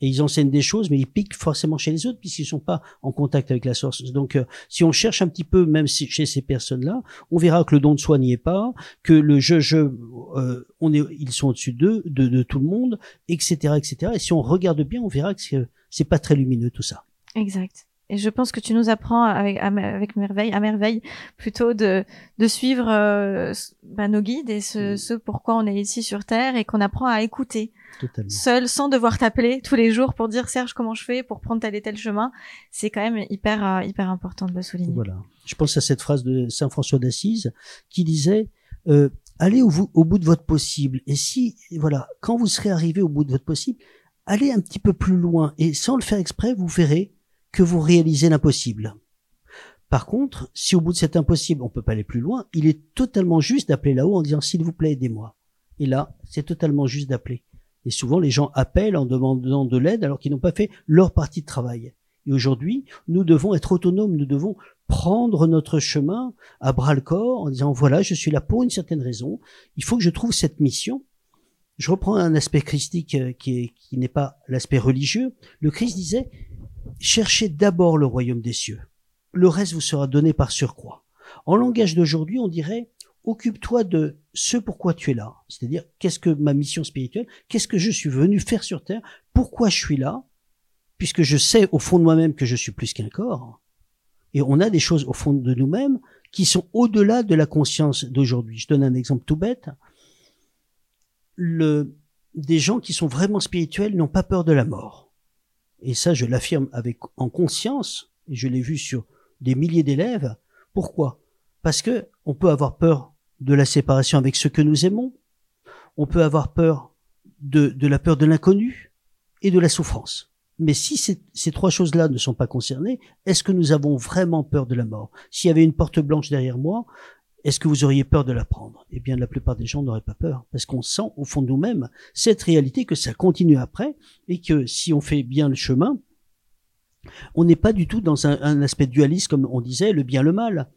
et ils enseignent des choses, mais ils piquent forcément chez les autres puisqu'ils sont pas en contact avec la source. Donc, euh, si on cherche un petit peu, même chez ces personnes-là, on verra que le don de soi n'y est pas, que le je-je, euh, on est, ils sont au-dessus d'eux, de, de, tout le monde, etc., etc. Et si on regarde bien, on verra que c'est pas très lumineux tout ça. Exact. Et je pense que tu nous apprends avec, avec merveille, à merveille, plutôt de, de suivre euh, bah, nos guides et ce, mm. ce pourquoi on est ici sur Terre et qu'on apprend à écouter Totalement. seul, sans devoir t'appeler tous les jours pour dire Serge comment je fais pour prendre tel et tel chemin. C'est quand même hyper euh, hyper important de le souligner. Voilà. Je pense à cette phrase de Saint François d'Assise qui disait euh, allez au, au bout de votre possible. Et si voilà, quand vous serez arrivé au bout de votre possible, allez un petit peu plus loin et sans le faire exprès, vous verrez que vous réalisez l'impossible. Par contre, si au bout de cet impossible, on peut pas aller plus loin, il est totalement juste d'appeler là-haut en disant s'il vous plaît, aidez-moi. Et là, c'est totalement juste d'appeler. Et souvent, les gens appellent en demandant de l'aide alors qu'ils n'ont pas fait leur partie de travail. Et aujourd'hui, nous devons être autonomes, nous devons prendre notre chemin à bras le corps en disant voilà, je suis là pour une certaine raison, il faut que je trouve cette mission. Je reprends un aspect christique euh, qui, qui n'est pas l'aspect religieux. Le Christ disait cherchez d'abord le royaume des cieux. le reste vous sera donné par surcroît. En langage d'aujourd'hui, on dirait occupe-toi de ce pourquoi tu es là. C'est-à-dire, qu'est-ce que ma mission spirituelle Qu'est-ce que je suis venu faire sur Terre Pourquoi je suis là Puisque je sais au fond de moi-même que je suis plus qu'un corps. Et on a des choses au fond de nous-mêmes qui sont au-delà de la conscience d'aujourd'hui. Je donne un exemple tout bête. Le, des gens qui sont vraiment spirituels n'ont pas peur de la mort. Et ça, je l'affirme en conscience, et je l'ai vu sur des milliers d'élèves. Pourquoi? Parce que on peut avoir peur de la séparation avec ceux que nous aimons. On peut avoir peur de, la peur de l'inconnu et de la souffrance. Mais si ces, ces trois choses-là ne sont pas concernées, est-ce que nous avons vraiment peur de la mort? S'il y avait une porte blanche derrière moi, est-ce que vous auriez peur de la prendre? Eh bien, la plupart des gens n'auraient pas peur, parce qu'on sent au fond de nous-mêmes cette réalité que ça continue après, et que si on fait bien le chemin, on n'est pas du tout dans un, un aspect dualiste, comme on disait, le bien, le mal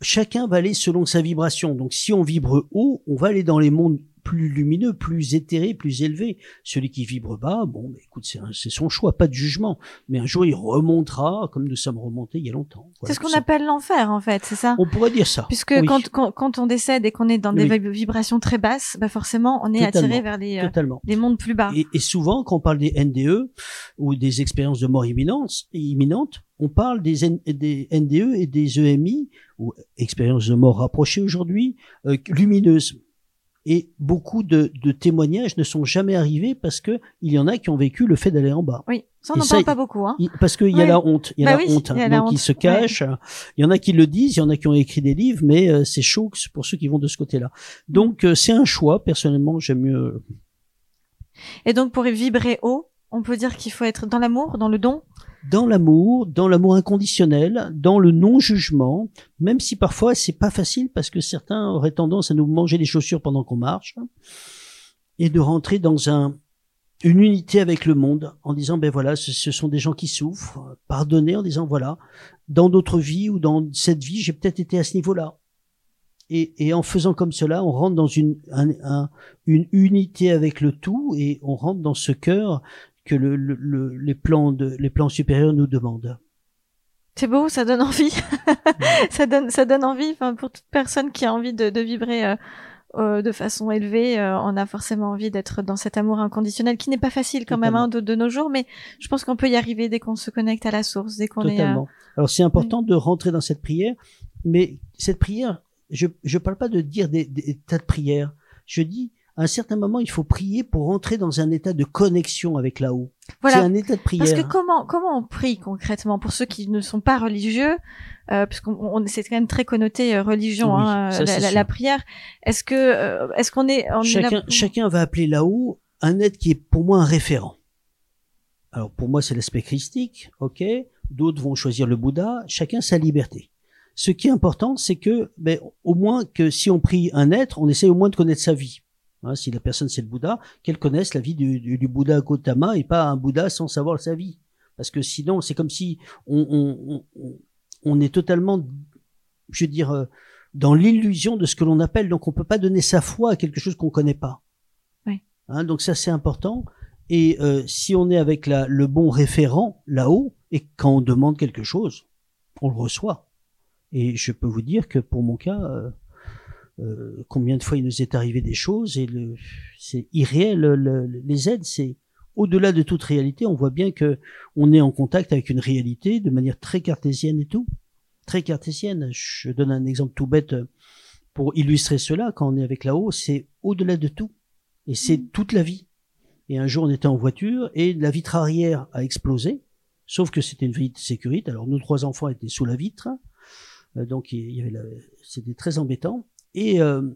chacun va aller selon sa vibration. Donc si on vibre haut, on va aller dans les mondes plus lumineux, plus éthérés, plus élevés. Celui qui vibre bas, bon, bah, écoute, c'est son choix, pas de jugement. Mais un jour, il remontera, comme nous sommes remontés il y a longtemps. c'est ce qu'on appelle l'enfer, en fait, c'est ça On pourrait dire ça. Puisque quand, quand, quand, on décède et qu'on est dans des vibrations très basses, bah forcément, on est attiré vers les, euh, les mondes plus bas. Et, et, souvent, quand on parle des NDE ou des expériences de mort imminente, imminente on parle des, des NDE et des EMI, ou expériences de mort rapprochées aujourd'hui, euh, lumineuses et beaucoup de, de, témoignages ne sont jamais arrivés parce que il y en a qui ont vécu le fait d'aller en bas. Oui, ça on n'en parle pas beaucoup. Hein. parce qu'il y a la honte, il y a bah la honte, hein. donc ils se cachent. Il y en a qui le disent, il y en a qui ont écrit des livres, mais euh, c'est chaud pour ceux qui vont de ce côté-là. Donc euh, c'est un choix. Personnellement, j'aime mieux. Et donc pour vibrer haut, on peut dire qu'il faut être dans l'amour, dans le don? Dans l'amour, dans l'amour inconditionnel, dans le non-jugement, même si parfois c'est pas facile parce que certains auraient tendance à nous manger les chaussures pendant qu'on marche, et de rentrer dans un, une unité avec le monde en disant ben voilà ce, sont des gens qui souffrent pardonner en disant voilà dans d'autres vies ou dans cette vie j'ai peut-être été à ce niveau-là. Et, et, en faisant comme cela on rentre dans une un, une unité avec le tout et on rentre dans ce cœur que le, le, les plans de les plans supérieurs nous demandent. C'est beau, ça donne envie. *laughs* ça donne ça donne envie. Enfin, pour toute personne qui a envie de, de vibrer euh, euh, de façon élevée, euh, on a forcément envie d'être dans cet amour inconditionnel qui n'est pas facile quand même hein, de, de, nos jours, mais je pense qu'on peut y arriver dès qu'on se connecte à la source, dès qu'on est. Alors c'est important de rentrer dans cette prière, mais cette prière, je je parle pas de dire des, des tas de prières. Je dis à un certain moment, il faut prier pour entrer dans un état de connexion avec là-haut. Voilà. C'est un état de prière. Parce que comment comment on prie concrètement pour ceux qui ne sont pas religieux, euh, parce qu'on c'est quand même très connoté euh, religion, hein, la, la, prière. Est-ce que euh, est-ce qu'on est, chacun chacun va appeler là-haut un être qui est pour moi un référent. Alors pour moi c'est l'aspect christique, ok. D'autres vont choisir le Bouddha. Chacun sa liberté. Ce qui est important, c'est que, ben, au moins que si on prie un être, on essaie au moins de connaître sa vie. Hein, si la personne c'est le Bouddha, qu'elle connaisse la vie du, du, Bouddha Gautama et pas un Bouddha sans savoir sa vie. Parce que sinon, c'est comme si on, on, on, on, est totalement, je veux dire, euh, dans l'illusion de ce que l'on appelle. Donc, on peut pas donner sa foi à quelque chose qu'on connaît pas. Oui. Hein, donc ça, c'est important. Et euh, si on est avec la, le bon référent là-haut, et quand on demande quelque chose, on le reçoit. Et je peux vous dire que pour mon cas, euh, euh, combien de fois il nous est arrivé des choses et le, c'est irréel. Le, les aides, c'est au-delà de toute réalité. On voit bien que on est en contact avec une réalité de manière très cartésienne et tout, très cartésienne. Je donne un exemple tout bête pour illustrer cela. Quand on est avec là-haut, c'est au-delà de tout et c'est mmh. toute la vie. Et un jour, on était en voiture et la vitre arrière a explosé. Sauf que c'était une vitre de sécurité. Alors, nos trois enfants étaient sous la vitre. Euh, donc, il y avait c'était très embêtant. Euh,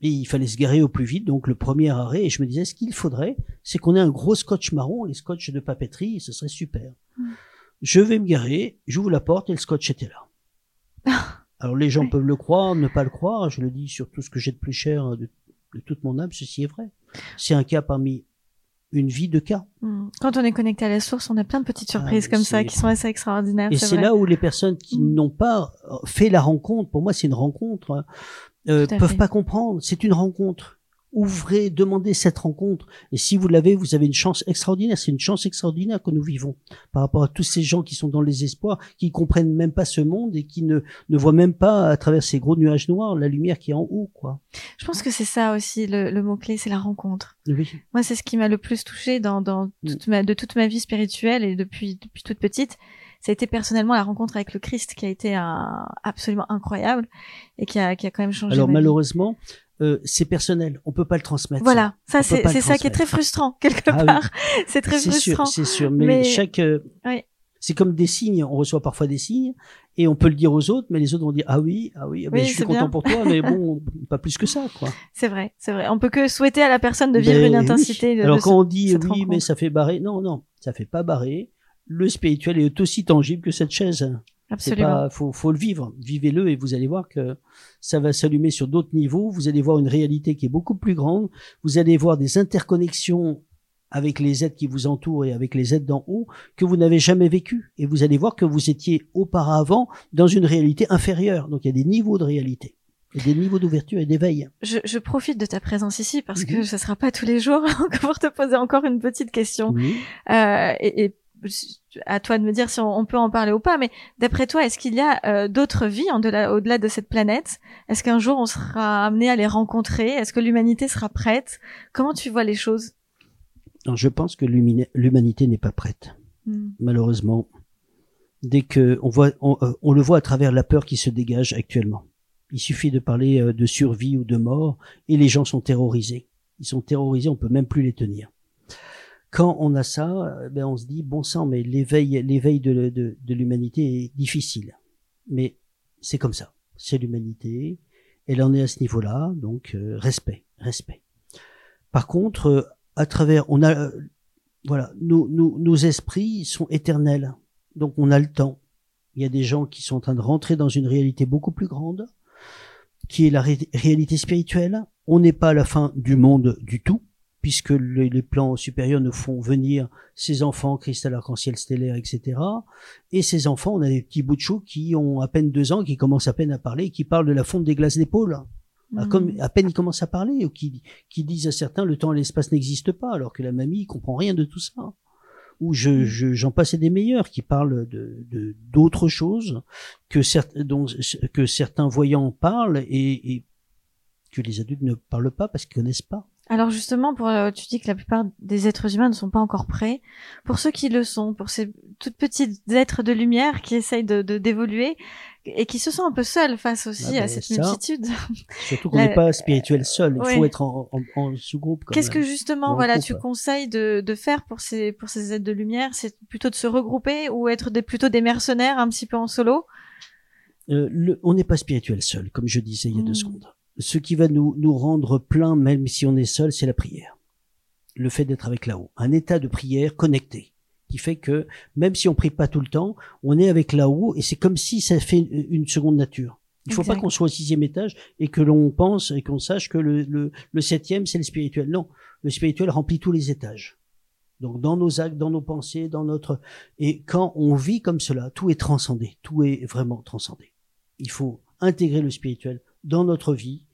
et, il fallait se garer au plus vite, donc le premier arrêt, et je me disais, ce qu'il faudrait, c'est qu'on ait un gros scotch marron, les scotch de papeterie, et ce serait super. Mm. Je vais me garer, j'ouvre la porte, et le scotch était là. *laughs* Alors les gens peuvent le croire, ne pas le croire, je le dis sur tout ce que j'ai de plus cher de, de toute mon âme, ceci est vrai. C'est un cas parmi une vie de cas. Mm. Quand on est connecté à la source, on a plein de petites ah, surprises comme ça qui sont assez extraordinaires. Et c'est là où les personnes qui mm. n'ont pas fait la rencontre, pour moi c'est une rencontre, euh, peuvent pas comprendre. C'est une rencontre. Ouvrez, demandez cette rencontre. Et si vous l'avez, vous avez une chance extraordinaire. C'est une chance extraordinaire que nous vivons par rapport à tous ces gens qui sont dans les espoirs, qui comprennent même pas ce monde et qui ne, ne voient même pas à travers ces gros nuages noirs la lumière qui est en haut, quoi. Je pense que c'est ça aussi le, mot clé, c'est la rencontre. Moi, c'est ce qui m'a le plus touché dans, dans mm. toute ma, de toute ma vie spirituelle et depuis depuis toute petite ça a été personnellement la rencontre avec le Christ qui a été un, absolument incroyable et qui a, qui a quand même changé. Alors malheureusement, euh, c'est personnel, on peut pas le transmettre. Voilà, ça, c'est c'est ça qui est très frustrant quelque ah part. *laughs* C'est très frustrant. C'est sûr, mais, chaque euh, oui. c'est comme des signes, on reçoit parfois des signes et on peut le dire aux autres, mais les autres vont dire ah oui, ah oui, ah ben, je suis content pour toi, mais bon, *laughs* pas plus que ça quoi. C'est vrai, c'est vrai. On peut que souhaiter à la personne de vivre une intensité. De, Alors quand on dit oui, mais ça fait barrer, non non, ça fait pas barrer. Le spirituel est aussi tangible que cette chaise. Absolument. Il faut, faut le vivre. Vivez-le et vous allez voir que ça va s'allumer sur d'autres niveaux. Vous allez voir une réalité qui est beaucoup plus grande. Vous allez voir des interconnexions avec les êtres qui vous entourent et avec les êtres d'en haut que vous n'avez jamais vécu. Et vous allez voir que vous étiez auparavant dans une réalité inférieure. Donc il y a des niveaux de réalité. Et des niveaux d'ouverture et d'éveil. Je, je, profite de ta présence ici parce que ce sera pas tous les jours *laughs* pour te poser encore une petite question. Euh, et, et à toi de me dire si on, peut en parler ou pas, mais d'après toi, est-ce qu'il y a euh, d'autres vies au-delà de cette planète? Est-ce qu'un jour on sera amené à les rencontrer? Est-ce que l'humanité sera prête? Comment tu vois les choses? Je pense que l'humanité n'est pas prête, hmm. malheureusement. Dès que on voit, euh, on, le voit à travers la peur qui se dégage actuellement. Il suffit de parler euh, de survie ou de mort et les gens sont terrorisés. Ils sont terrorisés, on peut même plus les tenir quand on a ça, euh, ben on se dit bon sang, mais l'éveil, l'éveil de, l'humanité est difficile. Mais c'est comme ça, c'est l'humanité. Elle en est à ce niveau-là, donc euh, respect, respect. Par contre, euh, à travers, on a, voilà, nos, nos esprits sont éternels, donc on a le temps. Il y a des gens qui sont en train de rentrer dans une réalité beaucoup plus grande, qui est la réalité spirituelle. On n'est pas à la fin du monde du tout puisque les plans supérieurs nous font venir ces enfants cristal arc-en-ciel stellaire, etc. Et ces enfants, on a des petits bouts de chou qui ont à peine deux ans, qui commencent à peine à parler, qui parlent de la fonte des glaces d'épaule. À, comme, hmm. à peine ils commencent à parler, ou qui, qui disent à certains le temps et l'espace n'existent pas, alors que la mamie comprend rien de tout ça. Ou je, hmm. je, j'en passais des meilleurs qui parlent de, de d'autres choses que, certains dont, que certains voyants parlent et, et que les adultes ne parlent pas parce qu'ils connaissent pas. Alors justement, pour, euh, tu dis que la plupart des êtres humains ne sont pas encore prêts. Pour ceux qui le sont, pour ces toutes petites êtres de lumière qui essayent de d'évoluer et qui se sentent un peu seuls face aussi ah à ben cette multitude. *laughs* Surtout qu'on n'est pas spirituel seul, il faut être en, en, sous-groupe. Qu'est-ce que justement, voilà, tu conseilles de, de faire pour ces pour ces êtres de lumière? C'est plutôt de se regrouper ou être des, plutôt des mercenaires un petit peu en solo? Euh, le, On n'est pas spirituel seul, comme je disais il y a deux hmm. secondes ce qui va nous, nous rendre plein, même si on est seul, c'est la prière. Le fait d'être avec là-haut. Un état de prière connecté qui fait que même si on prie pas tout le temps, on est avec là-haut et c'est comme si ça fait une seconde nature. Il faut pas qu'on soit au sixième étage et que l'on pense et qu'on sache que le, le, le septième c'est le spirituel. Non, le spirituel remplit tous les étages. Donc dans nos actes, dans nos pensées, dans notre et quand on vit comme cela, tout est transcendé, tout est vraiment transcendé. Il faut intégrer le spirituel dans notre vie,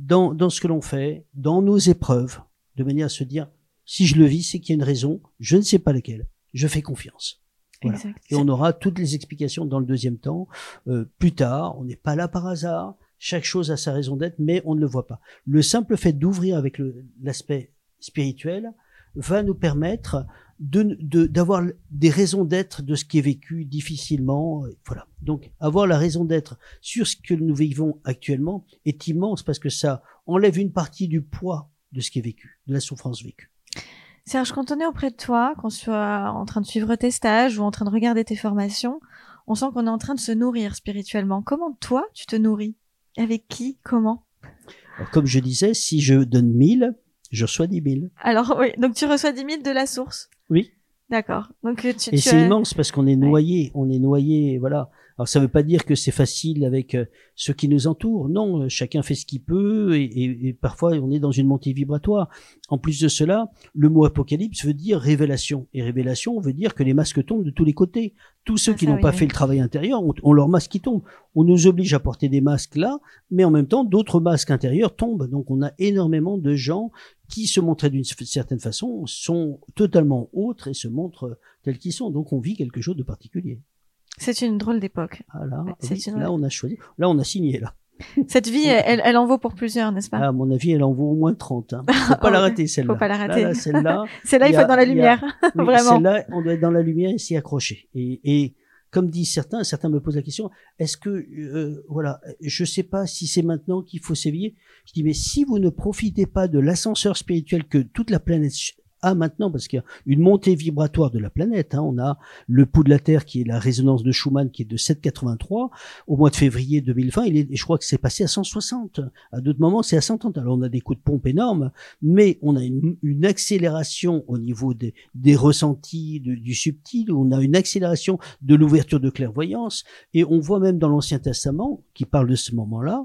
dans, dans ce que l'on fait, dans nos épreuves, de manière à se dire, si je le vis, c'est qu'il y a une raison, je ne sais pas laquelle, je fais confiance. Voilà. Et on aura toutes les explications dans le deuxième temps. Euh, plus tard, on n'est pas là par hasard. Chaque chose a sa raison d'être, mais on ne le voit pas. Le simple fait d'ouvrir avec l'aspect spirituel va nous permettre de d'avoir des raisons d'être de ce qui est vécu difficilement euh, voilà. Donc avoir la raison d'être sur ce que nous vivons actuellement est immense parce que ça enlève une partie du poids de ce qui est vécu de la souffrance vécue. Serge quand on est auprès de toi qu'on soit en train de suivre tes stages ou en train de regarder tes formations on sent qu'on est en train de se nourrir spirituellement. Comment toi tu te nourris? Avec qui? Comment? Comme je disais si je donne 1000 je reçois 10 000. Alors oui, donc tu reçois 10 000 de la source. Oui. D'accord. Donc tu, et c'est immense parce qu'on est noyé, on est noyé, voilà. Alors ça ne veut pas dire que c'est facile avec euh, ceux qui nous entourent. Non, euh, chacun fait ce qu'il peut et, et, et, parfois on est dans une montée vibratoire. En plus de cela, le mot apocalypse veut dire révélation. Et révélation veut dire que les masques tombent de tous les côtés. Tous ceux ah, qui n'ont pas fait le travail intérieur ont, leur masque qui tombe. On nous oblige à porter des masques là, mais en même temps d'autres masques intérieurs tombent. Donc on a énormément de gens qui se montraient d'une certaine façon sont totalement autres et se montrent tels qu'ils sont. Donc on vit quelque chose de particulier. C'est une drôle d'époque. Ah là, là, on a choisi. Là, on a signé, là. Cette vie, *laughs* elle, elle, en vaut pour plusieurs, n'est-ce pas ah, À mon avis, elle en vaut au moins 30. Hein. *laughs* Faut pas la rater, celle-là. Faut pas la rater. celle-là, *laughs* celle-là, il faut être dans la lumière. Vraiment. Celle-là, on doit être dans la lumière et s'y accrocher. Et, et comme disent certains, certains me posent la question, est-ce que, euh, voilà, je sais pas si c'est maintenant qu'il faut s'éveiller. Je dis, mais si vous ne profitez pas de l'ascenseur spirituel que toute la planète ah maintenant parce qu'il y a une montée vibratoire de la planète. Hein. On a le pouls de la Terre qui est la résonance de Schumann qui est de 7,83. Au mois de février 2020, il est, je crois que c'est passé à 160. À d'autres moments, c'est à 130. Alors on a des coups de pompe énormes, mais on a une, une accélération au niveau des, des ressentis du subtil. On a une accélération de l'ouverture de clairvoyance et on voit même dans l'Ancien Testament qui parle de ce moment-là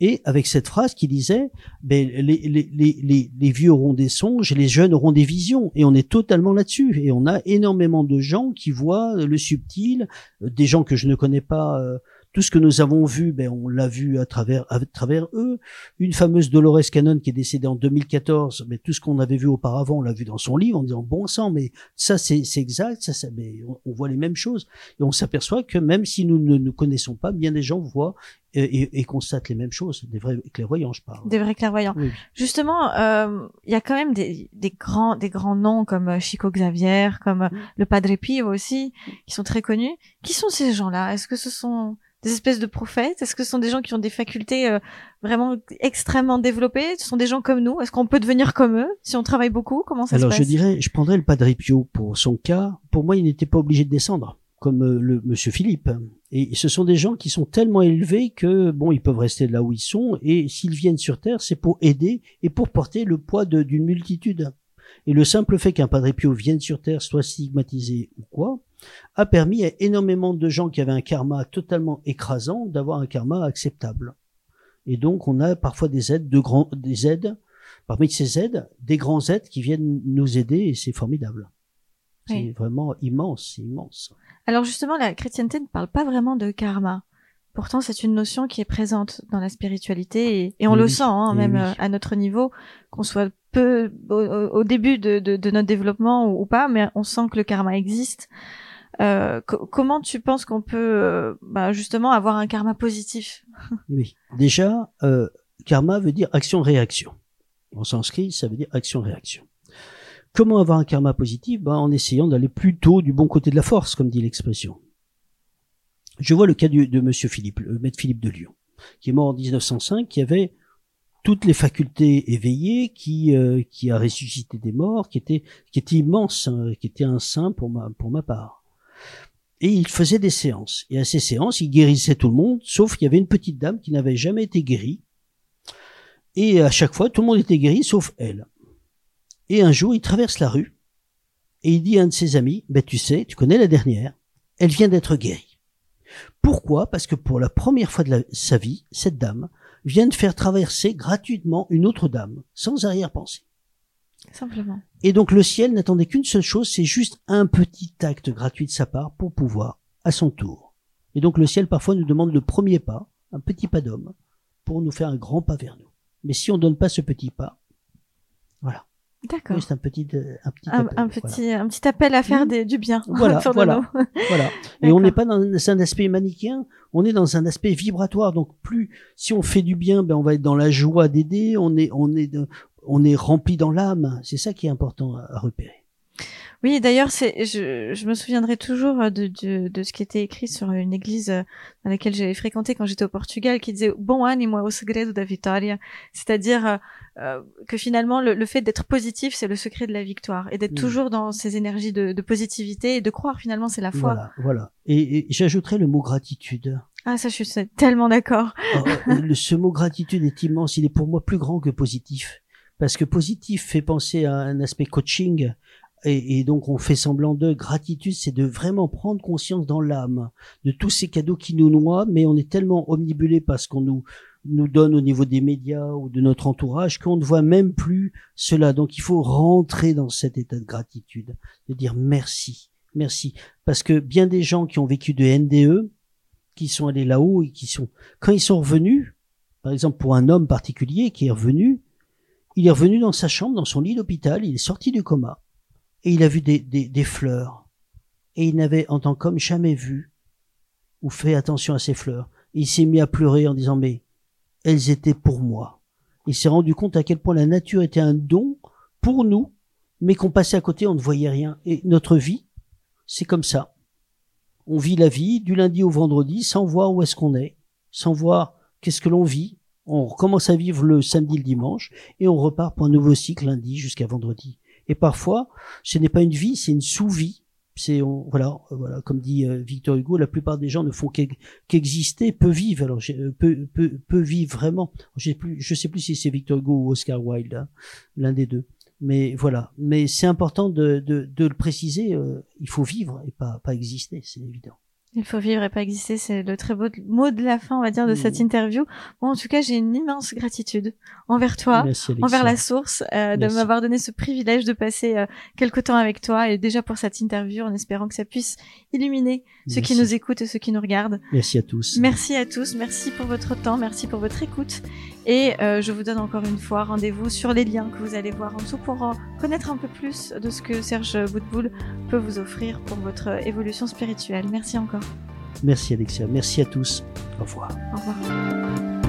et avec cette phrase qui disait ben, les, les, les, les, vieux auront des songes et les jeunes auront des visions. Et on est totalement là-dessus. Et on a énormément de gens qui voient le subtil euh, des gens que je ne connais pas euh, tout ce que nous avons vu, ben, on l'a vu à travers, à travers eux. Une fameuse Dolores Cannon qui est décédée en 2014, mais tout ce qu'on avait vu auparavant, on l'a vu dans son livre en disant bon sang, mais ça c'est exact, ça, ça mais on, voit les mêmes choses et on s'aperçoit que même si nous ne nous connaissons pas, bien des gens voient et, et, constatent les mêmes choses, des vrais clairvoyants, je parle. Des vrais clairvoyants. Justement, euh, il y a quand même des, des, grands, des grands noms comme euh, Chico Xavier, comme euh, le Padre Pio aussi, qui sont très connus. Qui sont ces gens-là? Est-ce que ce sont des espèces de prophètes? Est-ce que ce sont des gens qui ont des facultés euh, vraiment extrêmement développées? Ce sont des gens comme nous? Est-ce qu'on peut devenir comme eux si on travaille beaucoup? Comment ça se passe Alors je dirais, je prendrais le Padre Pio pour son cas. Pour moi, il n'était pas obligé de descendre comme euh, le Monsieur Philippe. Et ce sont des gens qui sont tellement élevés que bon, ils peuvent rester là où ils sont. Et s'ils viennent sur Terre, c'est pour aider et pour porter le poids d'une multitude. Et le simple fait qu'un Padre Pio vienne sur Terre, soit stigmatisé ou quoi, a permis à énormément de gens qui avaient un karma totalement écrasant d'avoir un karma acceptable. Et donc, on a parfois des aides, de grands, des aides, parmi ces aides, des grands aides qui viennent nous aider et c'est formidable. C'est vraiment immense, immense. Alors justement, la chrétienté ne parle pas vraiment de karma. Pourtant, c'est une notion qui est présente dans la spiritualité et, on le sent, hein, même euh, à notre niveau, qu'on soit peu au, début de, notre développement ou, pas, mais on sent que le karma existe. Euh, comment tu penses qu'on peut euh, bah, justement avoir un karma positif? *laughs* Oui, déjà, euh, karma veut dire action-réaction. En sanskrit, ça veut dire action-réaction. Comment avoir un karma positif? Bah, En essayant d'aller plutôt du bon côté de la force, comme dit l'expression. Je vois le cas de Monsieur Philippe, le maître Philippe de Lyon, qui est mort en 1905, qui avait toutes les facultés éveillées, qui qui a ressuscité des morts, qui était qui était immense, hein, qui était un saint pour ma pour ma part et il faisait des séances. Et à ces séances, il guérissait tout le monde, sauf qu'il y avait une petite dame qui n'avait jamais été guérie. Et à chaque fois, tout le monde était guéri, sauf elle. Et un jour, il traverse la rue, et il dit à un de ses amis, ben tu sais, tu connais la dernière, elle vient d'être guérie. Pourquoi? Parce que pour la première fois de sa vie, cette dame vient de faire traverser gratuitement une autre dame, sans arrière-pensée. Simplement. Et donc le ciel n'attendait qu'une seule chose, c'est juste un petit acte gratuit de sa part pour pouvoir, à son tour. Et donc le ciel parfois nous demande le premier pas, un petit pas d'homme, pour nous faire un grand pas vers nous. Mais si on donne pas ce petit pas. D'accord. Juste un petit, euh, un petit, appel, un, petit, un petit appel à faire du bien. *laughs* Voilà, voilà, voilà. Et on n'est pas dans un aspect manichéen, on est dans un aspect vibratoire. Donc plus, si on fait du bien, ben on va être dans la joie d'aider. On est, on est, on est rempli dans l'âme. C'est ça qui est important à, repérer. Oui, d'ailleurs, c'est, je, je, me souviendrai toujours de, de, de, ce qui était écrit sur une église euh, dans laquelle j'avais fréquenté quand j'étais au Portugal, qui disait "Bon animo o segredo da vitória", c'est-à-dire euh, euh, que finalement le, fait d'être positif, c'est le secret de la victoire, et d'être toujours dans ces énergies de, de, positivité et de croire finalement c'est la foi. Voilà, voilà. Et, et j'ajouterais le mot gratitude. Ah ça, je suis tellement d'accord. oh, ce mot gratitude est immense. Il est pour moi plus grand que positif parce que positif fait penser à un aspect coaching, et, donc on fait semblant de gratitude, c'est de vraiment prendre conscience dans l'âme de tous ces cadeaux qui nous noient, mais on est tellement omnibulé parce qu'on nous nous donne au niveau des médias ou de notre entourage qu'on ne voit même plus cela. Donc il faut rentrer dans cet état de gratitude, de dire merci, merci, parce que bien des gens qui ont vécu de NDE, qui sont allés là-haut et qui sont quand ils sont revenus, par exemple pour un homme particulier qui est revenu, il est revenu dans sa chambre, dans son lit d'hôpital, il est sorti du coma et il a vu des, des, fleurs. Et il n'avait, en tant qu'homme, jamais vu ou fait attention à ces fleurs. il s'est mis à pleurer en disant, mais elles étaient pour moi. Il s'est rendu compte à quel point la nature était un don pour nous, mais qu'on passait à côté, on ne voyait rien. Et notre vie, c'est comme ça. On vit la vie du lundi au vendredi sans voir où est-ce qu'on est, sans voir qu'est-ce que l'on vit. On recommence à vivre le samedi, le dimanche, et on repart pour un nouveau cycle lundi jusqu'à vendredi. Et parfois, ce n'est pas une vie, c'est une sous-vie. C'est voilà, voilà, comme dit euh, Victor Hugo, la plupart des gens ne font qu'exister, peu vivre. Alors, euh, peu, peu, peu vivre vraiment. Je sais plus, je sais plus si c'est Victor Hugo ou Oscar Wilde, hein, l'un des deux. Mais voilà. Mais c'est important de, de, de, le préciser. Euh, il faut vivre et pas, pas exister, c'est évident. Il faut vivre et pas exister, c'est le très beau mot de la fin, on va dire, de cette mmh. interview. Bon, en tout cas, j'ai une immense gratitude envers toi, envers la source, euh, de m'avoir donné ce privilège de passer euh, quelques temps avec toi et déjà pour cette interview, en espérant que ça puisse illuminer ceux qui nous écoutent et ceux qui nous regardent. Merci à tous. Merci à tous, merci pour votre temps, merci pour votre écoute. Et euh, je vous donne encore une fois rendez-vous sur les liens que vous allez voir en dessous pour euh, connaître un peu plus de ce que Serge Boutboul peut vous offrir pour votre évolution spirituelle. Merci encore. Merci Alexia, merci à tous. Au revoir. Au revoir.